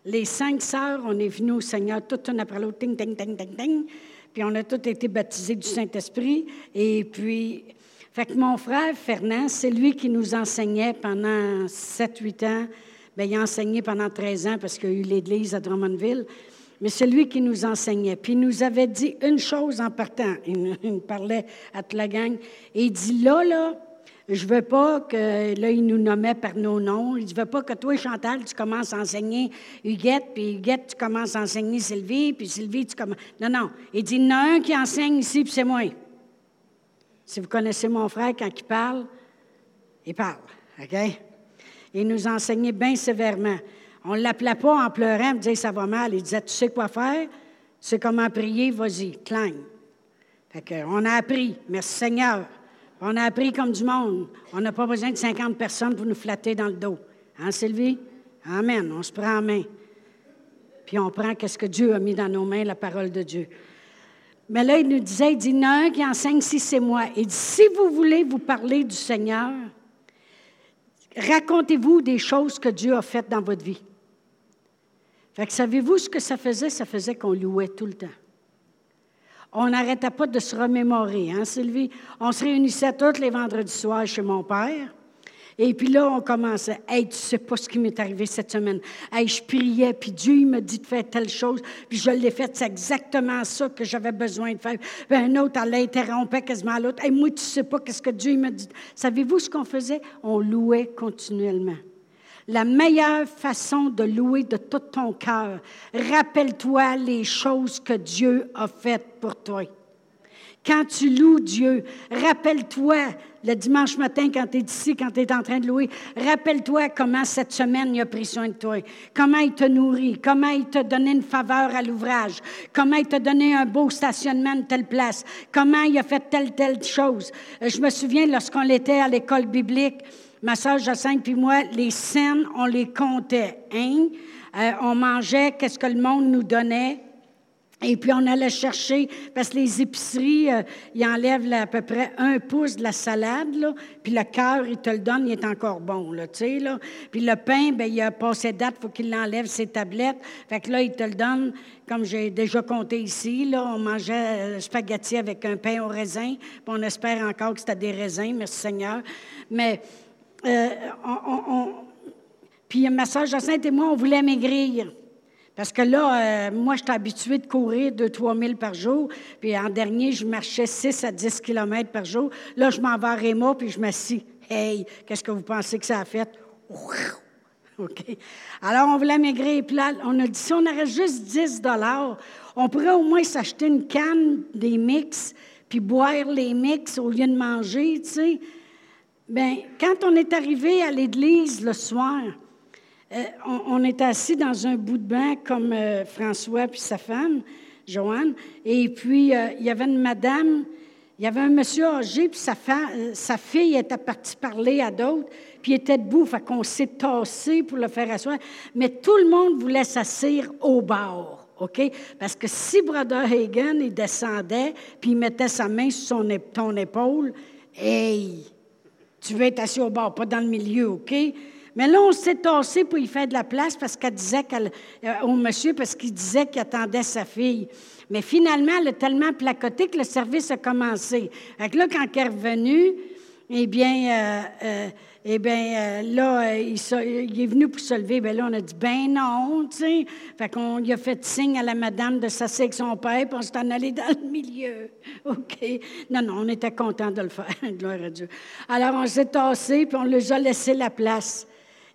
Les cinq sœurs, on est venues au Seigneur toutes une après l'autre, ting, ting, ting, ting, ting. Puis on a toutes été baptisées du Saint-Esprit. Et puis, fait que mon frère Fernand, c'est lui qui nous enseignait pendant 7-8 ans. Bien, il a enseigné pendant 13 ans parce qu'il y a eu l'Église à Drummondville mais c'est lui qui nous enseignait. Puis il nous avait dit une chose en partant. Il, nous parlait à toute la gang. Et il dit là, là, je veux pas que, là, il nous nommait par nos noms. Il ne veut pas que toi, Chantal, tu commences à enseigner Huguette, puis Huguette, tu commences à enseigner Sylvie, puis Sylvie, tu commences. Non, non. Il dit il y en a un qui enseigne ici, puis c'est moi. Si vous connaissez mon frère, quand il parle, il parle. OK? Il nous enseignait bien sévèrement. On ne l'appelait pas en pleurant, me disait ça va mal. Il disait Tu sais quoi faire? Tu sais comment prier Vas-y, clang. Fait on a appris. Merci Seigneur. On a appris comme du monde. On n'a pas besoin de 50 personnes pour nous flatter dans le dos. Hein, Sylvie? Amen. On se prend en main. Puis on prend qu'est-ce que Dieu a mis dans nos mains, la parole de Dieu. Mais là, il nous disait, il dit, il en a un qui enseigne si c'est moi. Il dit, si vous voulez vous parler du Seigneur, racontez-vous des choses que Dieu a faites dans votre vie. Fait savez-vous ce que ça faisait? Ça faisait qu'on louait tout le temps. On n'arrêtait pas de se remémorer, hein, Sylvie? On se réunissait tous les vendredis soirs chez mon père. Et puis là, on commençait. Hey, tu sais pas ce qui m'est arrivé cette semaine. Hey, je priais, puis Dieu il m'a dit de faire telle chose, puis je l'ai fait. C'est exactement ça que j'avais besoin de faire. Puis un autre, elle interrompait quasiment l'autre. Hey, moi, tu sais pas qu'est-ce que Dieu m'a dit. Savez-vous ce qu'on faisait? On louait continuellement. La meilleure façon de louer de tout ton cœur, rappelle-toi les choses que Dieu a faites pour toi. Quand tu loues Dieu, rappelle-toi le dimanche matin quand tu es ici, quand tu es en train de louer, rappelle-toi comment cette semaine il a pris soin de toi, comment il te nourrit, comment il t'a donné une faveur à l'ouvrage, comment il t'a donné un beau stationnement de telle place, comment il a fait telle, telle chose. Euh, je me souviens lorsqu'on était à l'école biblique, ma soeur Jacinthe puis moi, les scènes, on les comptait. Hein? Euh, on mangeait, qu'est-ce que le monde nous donnait? Et puis, on allait chercher, parce que les épiceries, euh, ils enlèvent à peu près un pouce de la salade, là, puis le cœur, ils te le donnent, il est encore bon, tu sais, là. Puis le pain, ben il a passé date, il faut qu'il l'enlève ses tablettes. Fait que là, ils te le donnent, comme j'ai déjà compté ici, là, on mangeait euh, spaghetti avec un pain au raisin, puis on espère encore que c'était des raisins, merci Seigneur. Mais, euh, puis ma soeur Jacinthe et moi, on voulait maigrir. Parce que là, euh, moi, j'étais habituée de courir 2-3 000 par jour. Puis en dernier, je marchais 6 à 10 km par jour. Là, je m'en vais à Réma, puis je m'assis. Hey, qu'est-ce que vous pensez que ça a fait? OK. Alors, on voulait maigrir. Puis là, on a dit, si on aurait juste 10 on pourrait au moins s'acheter une canne des mix, puis boire les mix au lieu de manger, tu sais. Bien, quand on est arrivé à l'église le soir, euh, on, était assis dans un bout de banc comme euh, François puis sa femme, Joanne, et puis euh, il y avait une madame, il y avait un monsieur âgé, puis sa, fille était partie parler à d'autres, puis était debout, fait qu'on s'est tassé pour le faire asseoir, mais tout le monde voulait s'asseoir au bord. OK? Parce que si Brother Hagan, il descendait, puis il mettait sa main sur son, ton épaule, hey, tu veux être assis au bord, pas dans le milieu, OK? Mais là, on s'est tassé pour y faire de la place parce qu'elle disait qu'elle, euh, au monsieur, parce qu'il disait qu'il attendait sa fille. Mais finalement, elle a tellement placoté que le service a commencé. Fait que là, quand elle est revenue, eh bien, euh, euh, eh bien, là, il, est venu pour se lever. Bien là, on a dit, ben non, tu sais. Fait qu'on lui a fait signe à la madame de s'asseoir avec son père, puis on s'est en allé dans le milieu. OK. Non, non, on était content de le faire. Gloire à Dieu. Alors, on s'est tassé, puis on lui a laissé la place.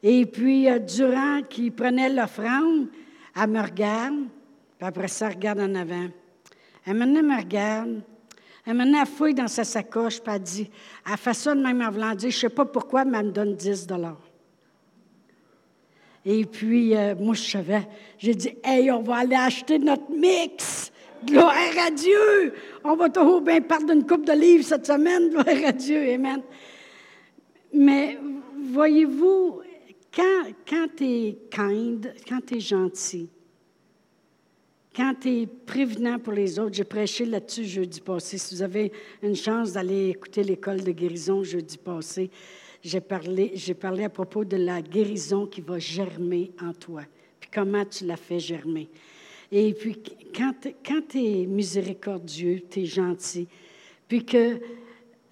Et puis, euh, durant qu'il prenait l'offrande, elle me regarde, puis après ça, elle regarde en avant. Elle me regarde. Elle m'a fouille dans sa sacoche, puis elle dit, elle fait ça de même en voulant je ne sais pas pourquoi, mais elle me donne 10 Et puis, euh, moi, je savais. J'ai dit, hey, on va aller acheter notre mix. Gloire à Dieu! On va toujours bien perdre une coupe de livres cette semaine. Gloire à Dieu. Amen. Mais voyez-vous, quand, quand tu es kind, quand tu es gentil, quand tu es prévenant pour les autres, j'ai prêché là-dessus jeudi passé. Si vous avez une chance d'aller écouter l'école de guérison jeudi passé, j'ai parlé, j'ai parlé à propos de la guérison qui va germer en toi, puis comment tu la fais germer. Et puis, quand, quand tu es miséricordieux, tu es gentil, puis que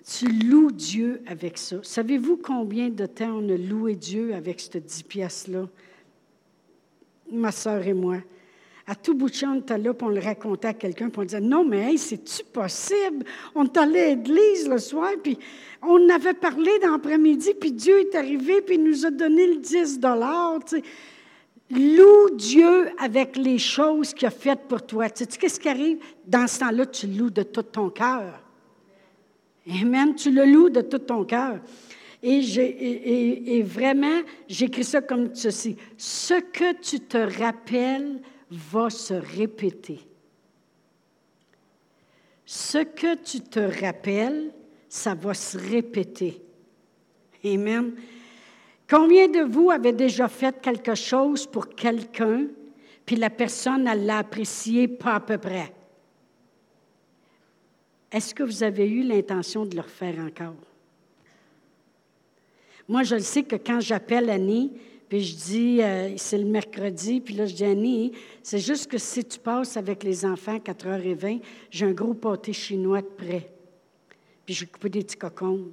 tu loues Dieu avec ça. Savez-vous combien de temps on a loué Dieu avec cette 10 pièces-là? Ma soeur et moi. À tout bout de champ, on était là, puis on le racontait à quelqu'un, puis on disait Non, mais c'est-tu possible? On est allé à l'église le soir, puis on avait parlé dans l'après-midi, puis Dieu est arrivé, puis il nous a donné le 10 tu Loue Dieu avec les choses qu'il a faites pour toi. Tu sais, qu'est-ce qui arrive? Dans ce temps-là, tu loues de tout ton cœur. Amen. Tu le loues de tout ton cœur. Et, et, et, vraiment, j'écris ça comme ceci. Ce que tu te rappelles va se répéter. Ce que tu te rappelles, ça va se répéter. Amen. Combien de vous avez déjà fait quelque chose pour quelqu'un, puis la personne, elle l'a apprécié pas à peu près? Est-ce que vous avez eu l'intention de le refaire encore? Moi, je le sais que quand j'appelle Annie, puis je dis, euh, c'est le mercredi, puis là, je dis, Annie, c'est juste que si tu passes avec les enfants à 4h20, j'ai un gros pâté chinois de près. Puis j'ai coupé des petits cocons.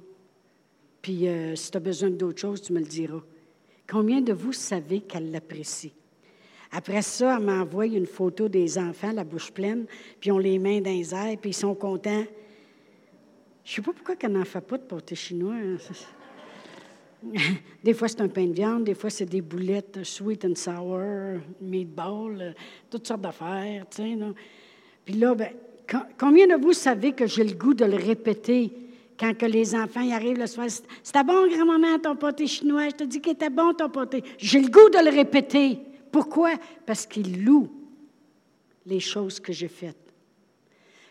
Puis euh, si tu as besoin d'autre chose, tu me le diras. Combien de vous savez qu'elle l'apprécie? Après ça, elle m'envoie une photo des enfants, la bouche pleine, puis ont les mains dans les airs, puis ils sont contents. Je ne sais pas pourquoi elle n'en fait pas de pâté chinois. Hein. Des fois, c'est un pain de viande, des fois, c'est des boulettes sweet and sour, meatball, euh, toutes sortes d'affaires, tu sais. Puis là, ben, combien de vous savez que j'ai le goût de le répéter quand que les enfants y arrivent le soir? C'était bon, grand-maman, ton pâté chinois. Je te dis qu'il était bon, ton pâté. J'ai le goût de le répéter. Pourquoi? Parce qu'il loue les choses que j'ai faites.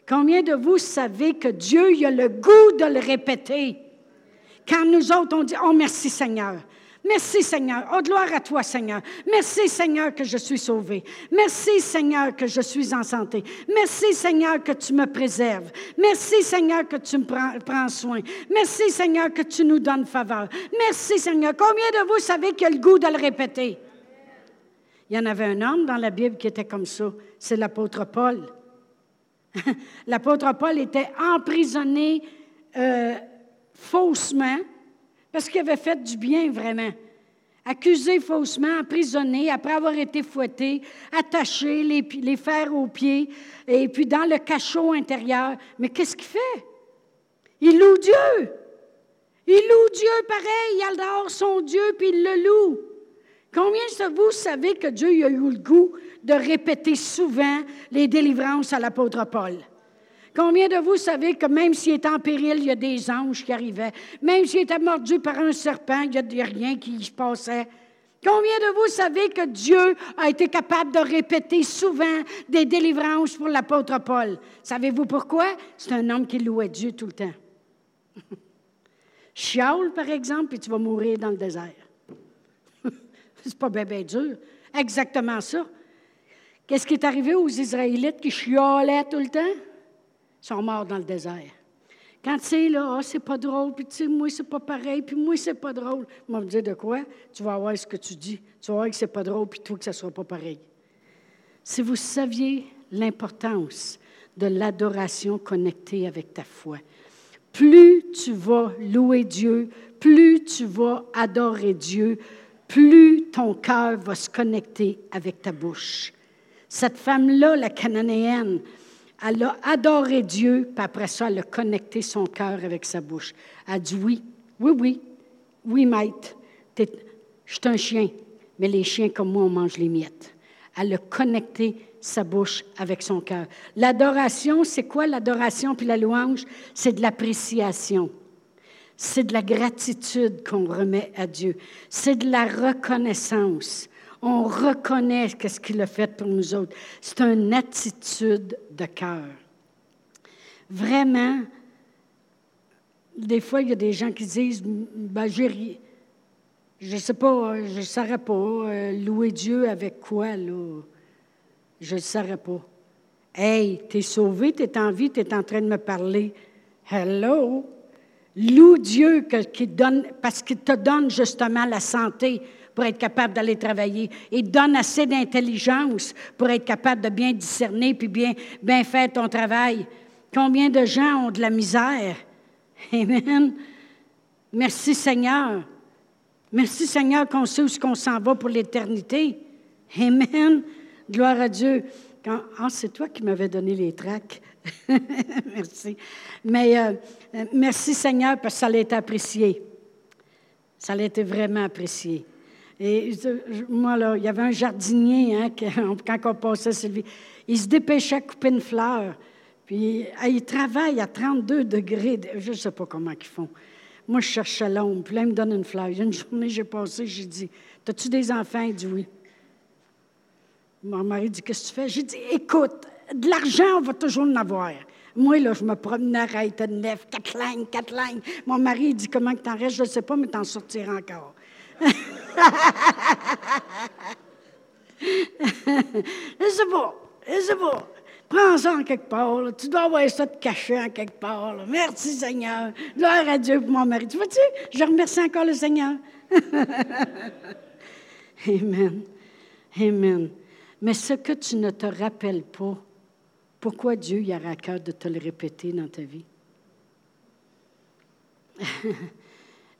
Combien de vous savez que Dieu a le goût de le répéter? Quand nous autres, on dit, oh merci Seigneur. Merci Seigneur. Oh, gloire à toi Seigneur. Merci Seigneur que je suis sauvé. Merci Seigneur que je suis en santé. Merci Seigneur que tu me préserves. Merci Seigneur que tu me prends, soin. Merci Seigneur que tu nous donnes faveur. Merci Seigneur. Combien de vous savez qu'il a le goût de le répéter? Il y en avait un homme dans la Bible qui était comme ça. C'est l'apôtre Paul. l'apôtre Paul était emprisonné euh, faussement, parce qu'il avait fait du bien vraiment. Accusé faussement, emprisonné, après avoir été fouetté, attaché, les, les fers aux pieds, et puis dans le cachot intérieur. Mais qu'est-ce qu'il fait? Il loue Dieu. Il loue Dier pareil, il adore son Dieu, puis il le loue. Combien de vous savez que Dieu a eu le goût de répéter souvent les délivrances à l'apôtre Paul? Combien de vous savez que même s'il était en péril, il y a des anges qui arrivaient? Même s'il était mordu par un serpent, il n'y a rien qui se passait? Combien de vous savez que Dieu a été capable de répéter souvent des délivrances pour l'apôtre Paul? Savez-vous pourquoi? C'est un homme qui louait Dieu tout le temps. Chiaule, par exemple, et tu vas mourir dans le désert. C'est pas bien dur. Exactement ça. Qu'est-ce qui est arrivé aux Israélites qui chiolaient tout le temps? Sont morts dans le désert. Quand tu sais, là, ah, c'est pas drôle, puis tu sais, moi, c'est pas pareil, puis moi, c'est pas drôle. Moi, me dire de quoi? Tu vas voir ce que tu dis. Tu vas voir que c'est pas drôle, puis toi, que ça sera pas pareil. Si vous saviez l'importance de l'adoration connectée avec ta foi, plus tu vas louer Dieu, plus tu vas adorer Dieu, plus ton cœur va se connecter avec ta bouche. Cette femme-là, la cananéenne, elle a adoré Dieu, puis après ça, elle a connecté son cœur avec sa bouche. Elle a dit oui, oui, oui, oui, maître, je suis un chien, mais les chiens comme moi, on mange les miettes. Elle a connecté sa bouche avec son cœur. L'adoration, c'est quoi l'adoration puis la louange? C'est de l'appréciation. C'est de la gratitude qu'on remet à Dieu. C'est de la reconnaissance on reconnaît ce qu'il a fait pour nous autres. C'est une attitude de cœur. Vraiment, des fois, il y a des gens qui disent, ben, je ne sais pas, je ne saurais pas, euh, louer Dieu avec quoi, là? Je ne saurais pas. Hey, tu es sauvé, tu es en vie, tu es en train de me parler. Hello! Loue Dieu qui donne, parce qu'il te donne justement la santé pour être capable d'aller travailler. et donne assez d'intelligence pour être capable de bien discerner puis bien, bien faire ton travail. Combien de gens ont de la misère? Amen. Merci Seigneur. Merci Seigneur qu'on sait où qu'on s'en va pour l'éternité. Amen. Gloire à Dieu. ah, c'est toi qui m'avais donné les tracts. merci. Mais euh, merci Seigneur parce que ça a été apprécié. Ça a été vraiment apprécié. Et moi, là, il y avait un jardinier, hein, quand on passait Sylvie, il se dépêchait à couper une fleur. Puis il travaille à 32 degrés. Je ne sais pas comment ils font. Moi, je cherchais l'ombre. Puis là, il me donne une fleur. Une journée, j'ai passé, j'ai dit T'as-tu des enfants? Il dit Oui. Mon mari dit Qu'est-ce que tu fais? J'ai dit Écoute, de l'argent, on va toujours en avoir. Moi, là, je me promenais à de neuf, quatre lignes, quatre lignes. Mon mari dit comment que t'en restes, je ne sais pas, mais t'en sortiras encore. c'est bon, c'est bon. Prends ça en quelque part. Tu dois avoir ça de caché en quelque part. Merci Seigneur. Gloire à Dieu pour mon mari. Tu vois-tu? Je remercie encore le Seigneur. Amen. Amen. Mais ce que tu ne te rappelles pas, pourquoi Dieu y aura à cœur de te le répéter dans ta vie?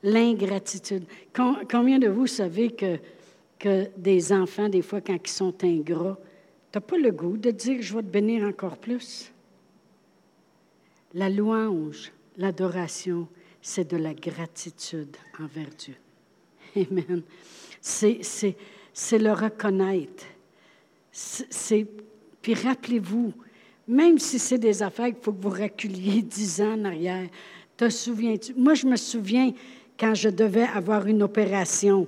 L'ingratitude. Combien de vous savez que, que des enfants, des fois, quand ils sont ingrats, tu n'as pas le goût de dire je vais te bénir encore plus? La louange, l'adoration, c'est de la gratitude envers Dieu. Amen. C'est le reconnaître. Puis rappelez-vous, même si c'est des affaires qu'il faut que vous reculiez dix ans en arrière, te souviens-tu? Moi, je me souviens quand je devais avoir une opération.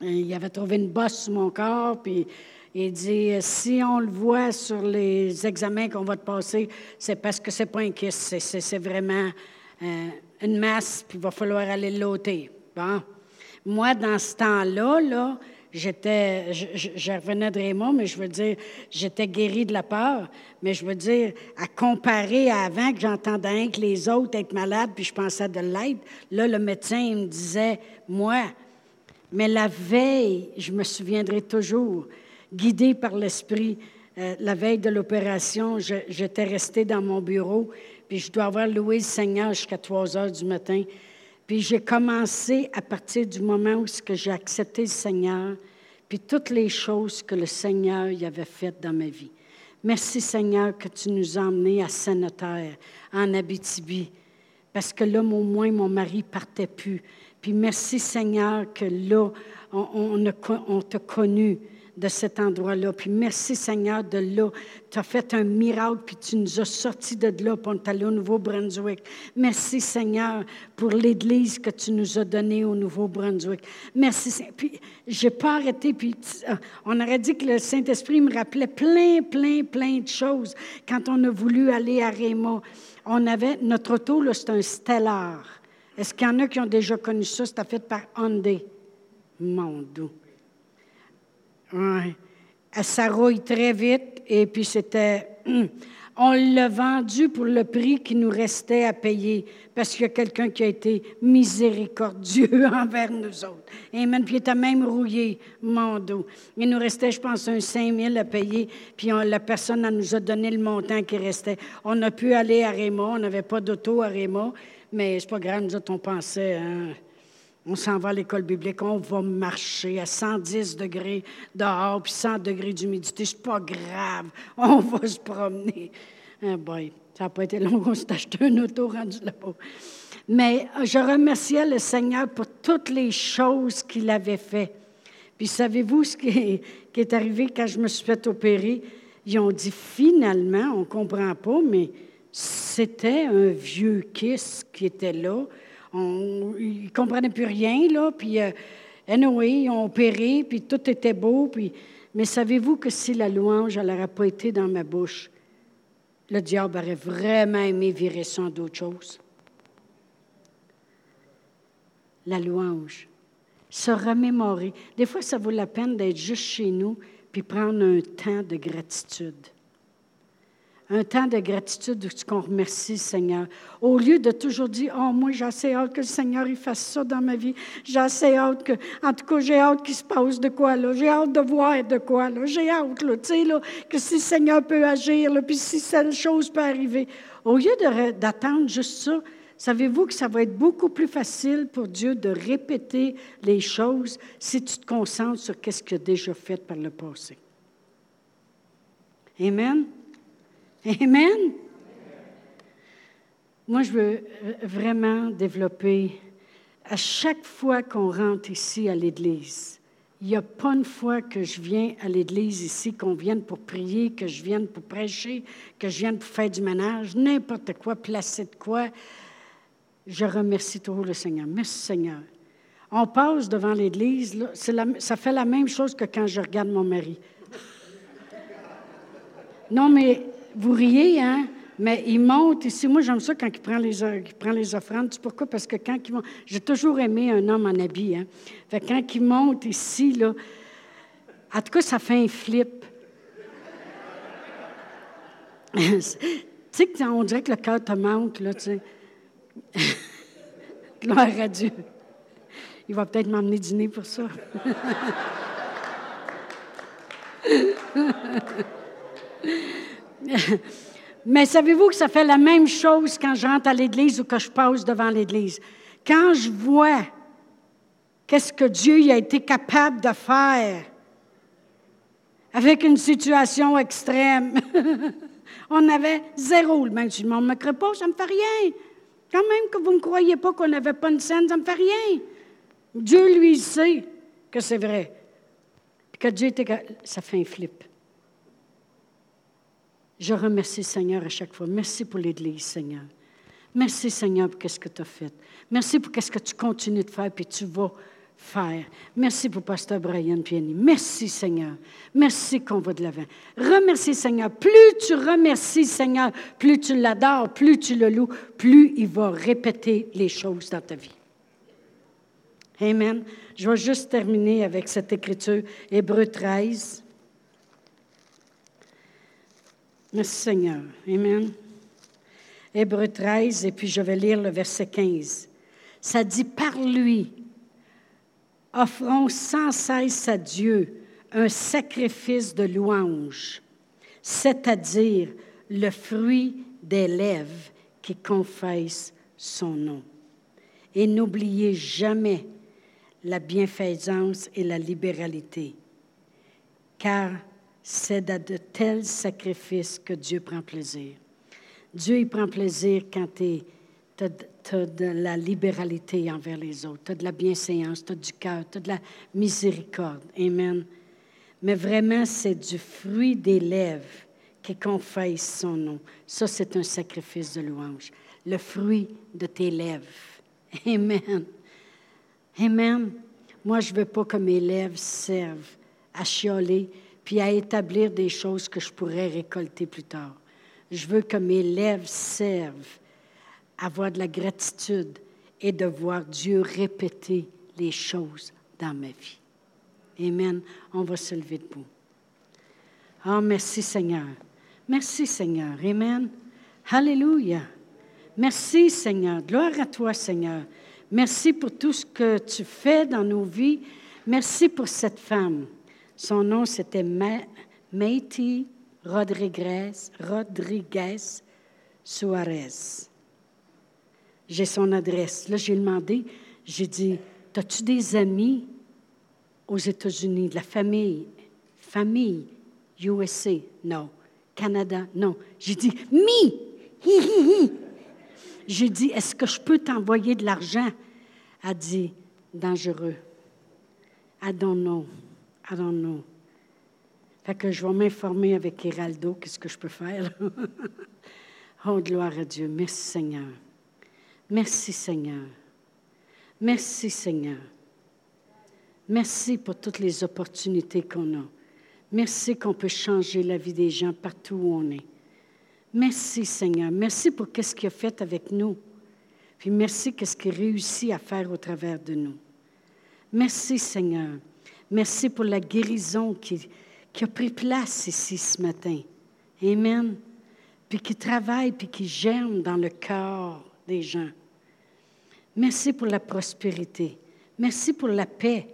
Il avait trouvé une bosse sur mon corps, puis il dit si on le voit sur les examens qu'on va te passer, c'est parce que c'est pas un kiss, c'est vraiment euh, une masse, puis il va falloir aller l'ôter. Bon. Moi, dans ce temps-là, là, j'étais, je, revenais de Raymond, mais je veux dire, j'étais guérie de la peur, mais je veux dire, à comparer à avant que j'entendais que les autres être malades, puis je pensais de l'aide, là, le médecin me disait, moi, mais la veille, je me souviendrai toujours, guidée par l'Esprit, euh, la veille de l'opération, j'étais restée dans mon bureau, puis je dois avoir loué le Seigneur jusqu'à 3 heures du matin. Puis j'ai commencé à partir du moment où j'ai accepté le Seigneur, puis toutes les choses que le Seigneur y avait faites dans ma vie. Merci Seigneur que tu nous as emmenés à Sainte-Terre, en Abitibi, parce que là, au moins, mon mari partait plus. Puis merci Seigneur que là, on, on t'a connu de cet endroit-là. Puis merci Seigneur de là. Tu as fait un miracle, puis tu nous as sortis de là, pour est au Nouveau-Brunswick. Merci Seigneur pour l'Église que tu nous as donnée au Nouveau-Brunswick. Merci. Puis j'ai pas arrêté, puis euh, on aurait dit que le Saint-Esprit me rappelait plein, plein, plein de choses. Quand on a voulu aller à Réma, on avait, notre auto, c'est un Stellar. Est-ce qu'il y en a qui ont déjà connu ça? C'était fait par Hyundai. Mon. Oui. Ça rouille très vite et puis c'était. On l'a vendu pour le prix qui nous restait à payer parce qu'il y a quelqu'un qui a été miséricordieux envers nous autres. Amen. Puis il était même rouillé, mon dos. Il nous restait, je pense, un 5 000 à payer. Puis la personne nous a donné le montant qui restait. On a pu aller à Raymond. On n'avait pas d'auto à Raymond. Mais c'est pas grave, nous autres, on pensait. Hein, on s'en va à l'école biblique, on va marcher à 110 degrés dehors, puis 100 degrés d'humidité. C'est pas grave. On va se promener. Ah ça n'a pas été long, on s'est acheté un auto rendu là-bas. Mais euh, je remerciais le Seigneur pour toutes les choses qu'il avait fait. Puis savez-vous ce qui est, qui est, arrivé quand je me suis fait opérer? Ils ont dit finalement, on ne comprend pas, mais c'était un vieux kiss qui était là ils ne comprenaient plus rien, là. Puis, euh, anyway, ils ont opéré, puis tout était beau. Puis, mais savez-vous que si la louange n'aurait pas été dans ma bouche, le diable aurait vraiment aimé virer ça en d'autres choses? La louange. Se remémorer. Des fois, ça vaut la peine d'être juste chez nous puis prendre un temps de gratitude un temps de gratitude où qu'on remercie Seigneur. Au lieu de toujours dire, oh, moi, j'ai assez hâte que le Seigneur il fasse ça dans ma vie. J'ai assez hâte que, en tout cas, j'ai hâte qu'il se passe de quoi, là. J'ai hâte de voir de quoi, là. J'ai hâte, là, tu sais, là, que si le Seigneur peut agir, là, puis si cette chose peut arriver. Au lieu d'attendre juste ça, savez-vous que ça va être beaucoup plus facile pour Dieu de répéter les choses si tu te concentres sur qu'est-ce qu'il a déjà fait par le passé? Amen. Amen. Moi, je veux vraiment développer, à chaque fois qu'on rentre ici à l'Église, il n'y a pas une fois que je viens à l'Église ici, qu'on vienne pour prier, que je vienne pour prêcher, que je vienne pour faire du ménage, n'importe quoi, placer de quoi. Je remercie toujours le Seigneur. Merci Seigneur. On passe devant l'Église, ça fait la même chose que quand je regarde mon mari. Non, mais vous riez, hein? Mais il monte ici. Moi, j'aime ça quand il prend les, il prend les offrandes. Tu pourquoi? Parce que quand il monte... J'ai toujours aimé un homme en habit. Hein? Fait quand il monte ici, là... En tout cas, ça fait un flip. tu sais, on dirait que le cœur te manque, là, tu sais. Gloire à Dieu. Il va peut-être m'emmener dîner pour ça. Mais savez-vous que ça fait la même chose quand je rentre à l'église ou que je passe devant l'église? Quand je vois qu'est-ce que Dieu a été capable de faire avec une situation extrême, on avait zéro. Même le monde ne me crée pas, ça ne me fait rien. Quand même que vous ne croyez pas qu'on n'avait pas une scène, ça ne me fait rien. Dieu, lui, sait que c'est vrai. Que Dieu. Ça fait un flip. Je remercie Seigneur à chaque fois. Merci pour l'Église, Seigneur. Merci, Seigneur, pour ce que tu as fait. Merci pour ce que tu continues de faire, puis tu vas faire. Merci pour Pasteur Brian Piani. Merci, Seigneur. Merci qu'on va de l'avant. Remercie, Seigneur. Plus tu remercies, Seigneur, plus tu l'adores, plus tu le loues, plus il va répéter les choses dans ta vie. Amen. Je vais juste terminer avec cette écriture, Hébreu 13. Merci Seigneur. Amen. Hébreu 13, et puis je vais lire le verset 15. Ça dit, par lui, offrons sans cesse à Dieu un sacrifice de louange, c'est-à-dire le fruit des lèvres qui confessent son nom. Et n'oubliez jamais la bienfaisance et la libéralité, car c'est de tels sacrifices que Dieu prend plaisir. Dieu, il prend plaisir quand tu as, de la libéralité envers les autres, tu as de la bienséance, tu as du cœur, tu as de la miséricorde. Amen. Mais vraiment, c'est du fruit des lèvres qui confesse son nom. Ça, c'est un sacrifice de louange. Le fruit de tes lèvres. Amen. Amen. Moi, je ne veux pas que mes lèvres servent à chioler puis à établir des choses que je pourrais récolter plus tard. Je veux que mes lèvres servent à avoir de la gratitude et de voir Dieu répéter les choses dans ma vie. Amen. On va se lever debout. Oh, merci Seigneur. Merci Seigneur. Amen. Alléluia. Merci Seigneur. Gloire à toi Seigneur. Merci pour tout ce que tu fais dans nos vies. Merci pour cette femme. Son nom, c'était Maiti Rodriguez, Rodriguez Suarez. J'ai son adresse. Là, j'ai demandé, j'ai dit, as-tu des amis aux États-Unis, de la famille? Famille, USA, non. Canada, non. J'ai dit, mi! J'ai dit, est-ce que je peux t'envoyer de l'argent? Elle dit, dangereux. I don't know. I don't know. Fait que je vais m'informer avec Héraldo, qu'est-ce que je peux faire? oh, gloire à Dieu. Merci Seigneur. Merci Seigneur. Merci Seigneur. Merci pour toutes les opportunités qu'on a. Merci qu'on peut changer la vie des gens partout où on est. Merci Seigneur. Merci pour ce qu'il a fait avec nous. Puis merci qu'est-ce qu'il réussit à faire au travers de nous. Merci Seigneur. Merci pour la guérison qui, a pris place ici ce matin. Amen. Puis qui travaille, puis qui germe dans le cœur des gens. Merci pour la prospérité. Merci pour la paix.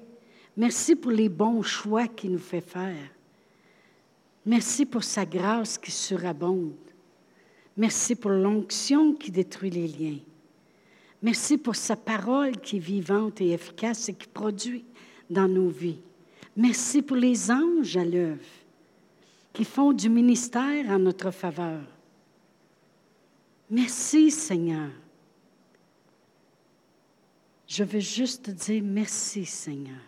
Merci pour les bons choix qu'il nous fait faire. Merci pour sa grâce qui surabonde. Merci pour l'onction qui détruit les liens. Merci pour sa parole qui est vivante et efficace et qui produit dans nos vies. Merci pour les anges à l'œuvre qui font du ministère en notre faveur. Merci Seigneur. Je veux juste te dire merci Seigneur.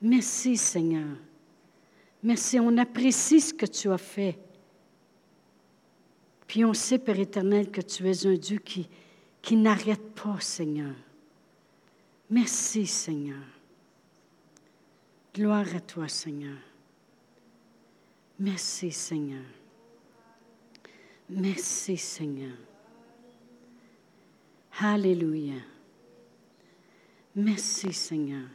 Merci Seigneur. Merci, on apprécie ce que tu as fait. Puis on sait, Père éternel, que tu es un Dieu qui, qui n'arrête pas, Seigneur. Merci, Seigneur. Gloire à toi, Seigneur. Merci, Seigneur. Merci Seigneur. Alléluia. Merci Seigneur.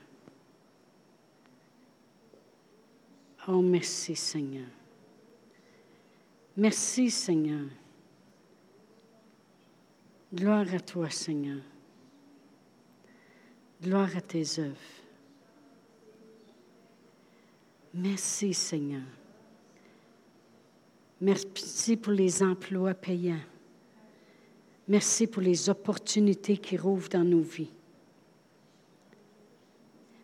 Oh, merci Seigneur. Merci Seigneur. Gloire à toi Seigneur. Gloire à tes œuvres. Merci Seigneur. Merci pour les emplois payants. Merci pour les opportunités qui rouvrent dans nos vies.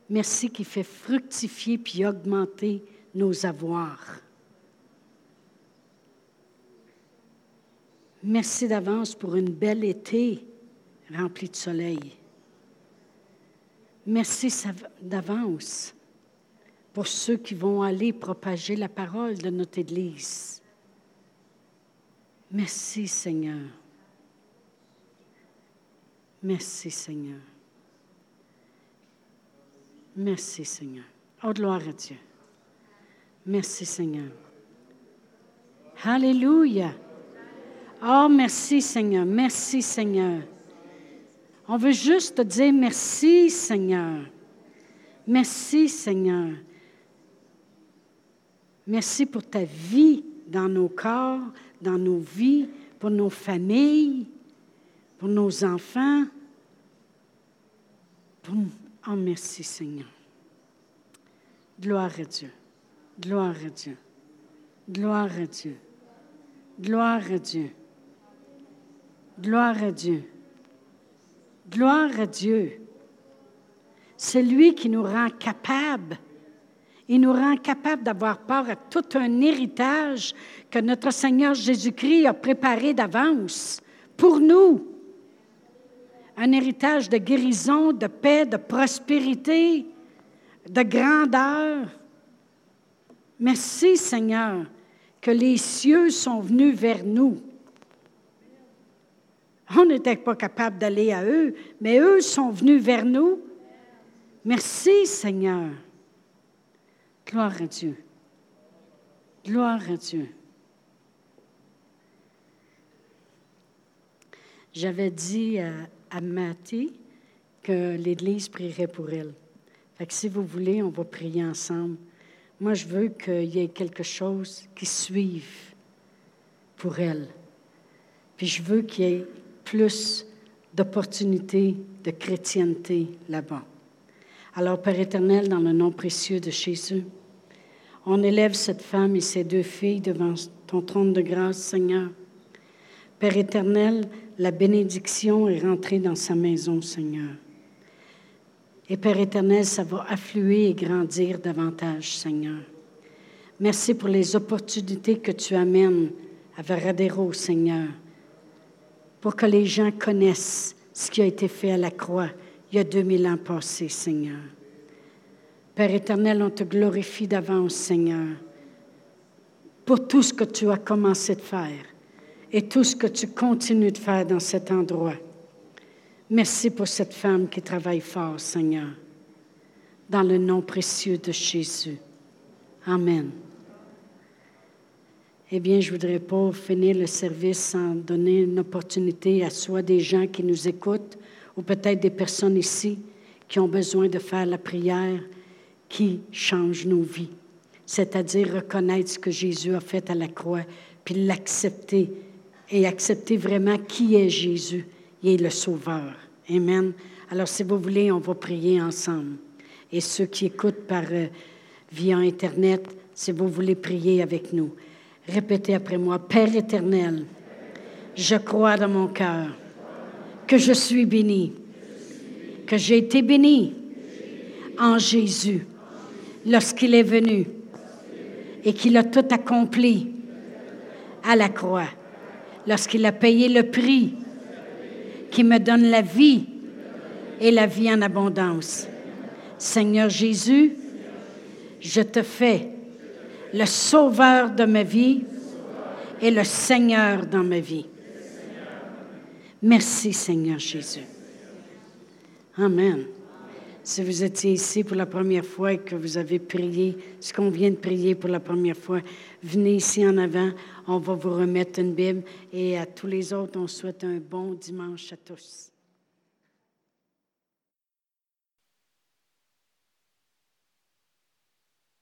Merci qui fait fructifier puis augmenter nos avoirs. Merci d'avance pour une belle été remplie de soleil. Merci d'avance pour ceux qui vont aller propager la parole de notre Église. Merci Seigneur. Merci Seigneur. Merci Seigneur. Oh, gloire à Dieu. Merci Seigneur. Alléluia. Oh, merci Seigneur. Merci Seigneur. On veut juste te dire merci Seigneur. Merci Seigneur. Merci pour ta vie dans nos corps, dans nos vies, pour nos familles, pour nos enfants. Oh, merci Seigneur. Gloire à Dieu. Gloire à Dieu. Gloire à Dieu. Gloire à Dieu. Gloire à Dieu. Gloire à Dieu. C'est lui qui nous rend capables il nous rend capable d'avoir part à tout un héritage que notre Seigneur Jésus-Christ a préparé d'avance pour nous. Un héritage de guérison, de paix, de prospérité, de grandeur. Merci Seigneur que les cieux sont venus vers nous. On n'était pas capable d'aller à eux, mais eux sont venus vers nous. Merci Seigneur. Gloire à Dieu. Gloire à Dieu. J'avais dit à, à que l'Église prierait pour elle. Fait que si vous voulez, on va prier ensemble. Moi, je veux qu'il y ait quelque chose qui suive pour elle. Puis je veux qu'il y ait plus d'opportunités de chrétienté là-bas. Alors, Père éternel, dans le nom précieux de Jésus, on élève cette femme et ses deux filles devant ton trône de grâce, Seigneur. Père éternel, la bénédiction est rentrée dans sa maison, Seigneur. Et Père éternel, ça va affluer et grandir davantage, Seigneur. Merci pour les opportunités que tu amènes à Varadero, Seigneur, pour que les gens connaissent ce qui a été fait à la croix il y a 2000 ans passés, Seigneur. Père éternel, on te glorifie d'avance, Seigneur, pour tout ce que tu as commencé de faire et tout ce que tu continues de faire dans cet endroit. Merci pour cette femme qui travaille fort, Seigneur, dans le nom précieux de Jésus. Amen. Eh bien, je voudrais pas finir le service sans donner une opportunité à soit des gens qui nous écoutent ou peut-être des personnes ici qui ont besoin de faire la prière qui change nos vies, c'est-à-dire reconnaître ce que Jésus a fait à la croix, puis l'accepter et accepter vraiment qui est Jésus. Il est le Sauveur. Amen. Alors, si vous voulez, on va prier ensemble. Et ceux qui écoutent par euh, via Internet, si vous voulez prier avec nous, répétez après moi, Père éternel, je crois dans mon cœur que je suis béni, que j'ai été béni en Jésus lorsqu'il est venu et qu'il a tout accompli à la croix, lorsqu'il a payé le prix qui me donne la vie et la vie en abondance. Seigneur Jésus, je te fais le sauveur de ma vie et le Seigneur dans ma vie. Merci Seigneur Jésus. Amen. Si vous étiez ici pour la première fois et que vous avez prié ce qu'on vient de prier pour la première fois, venez ici en avant. On va vous remettre une Bible. Et à tous les autres, on souhaite un bon dimanche à tous.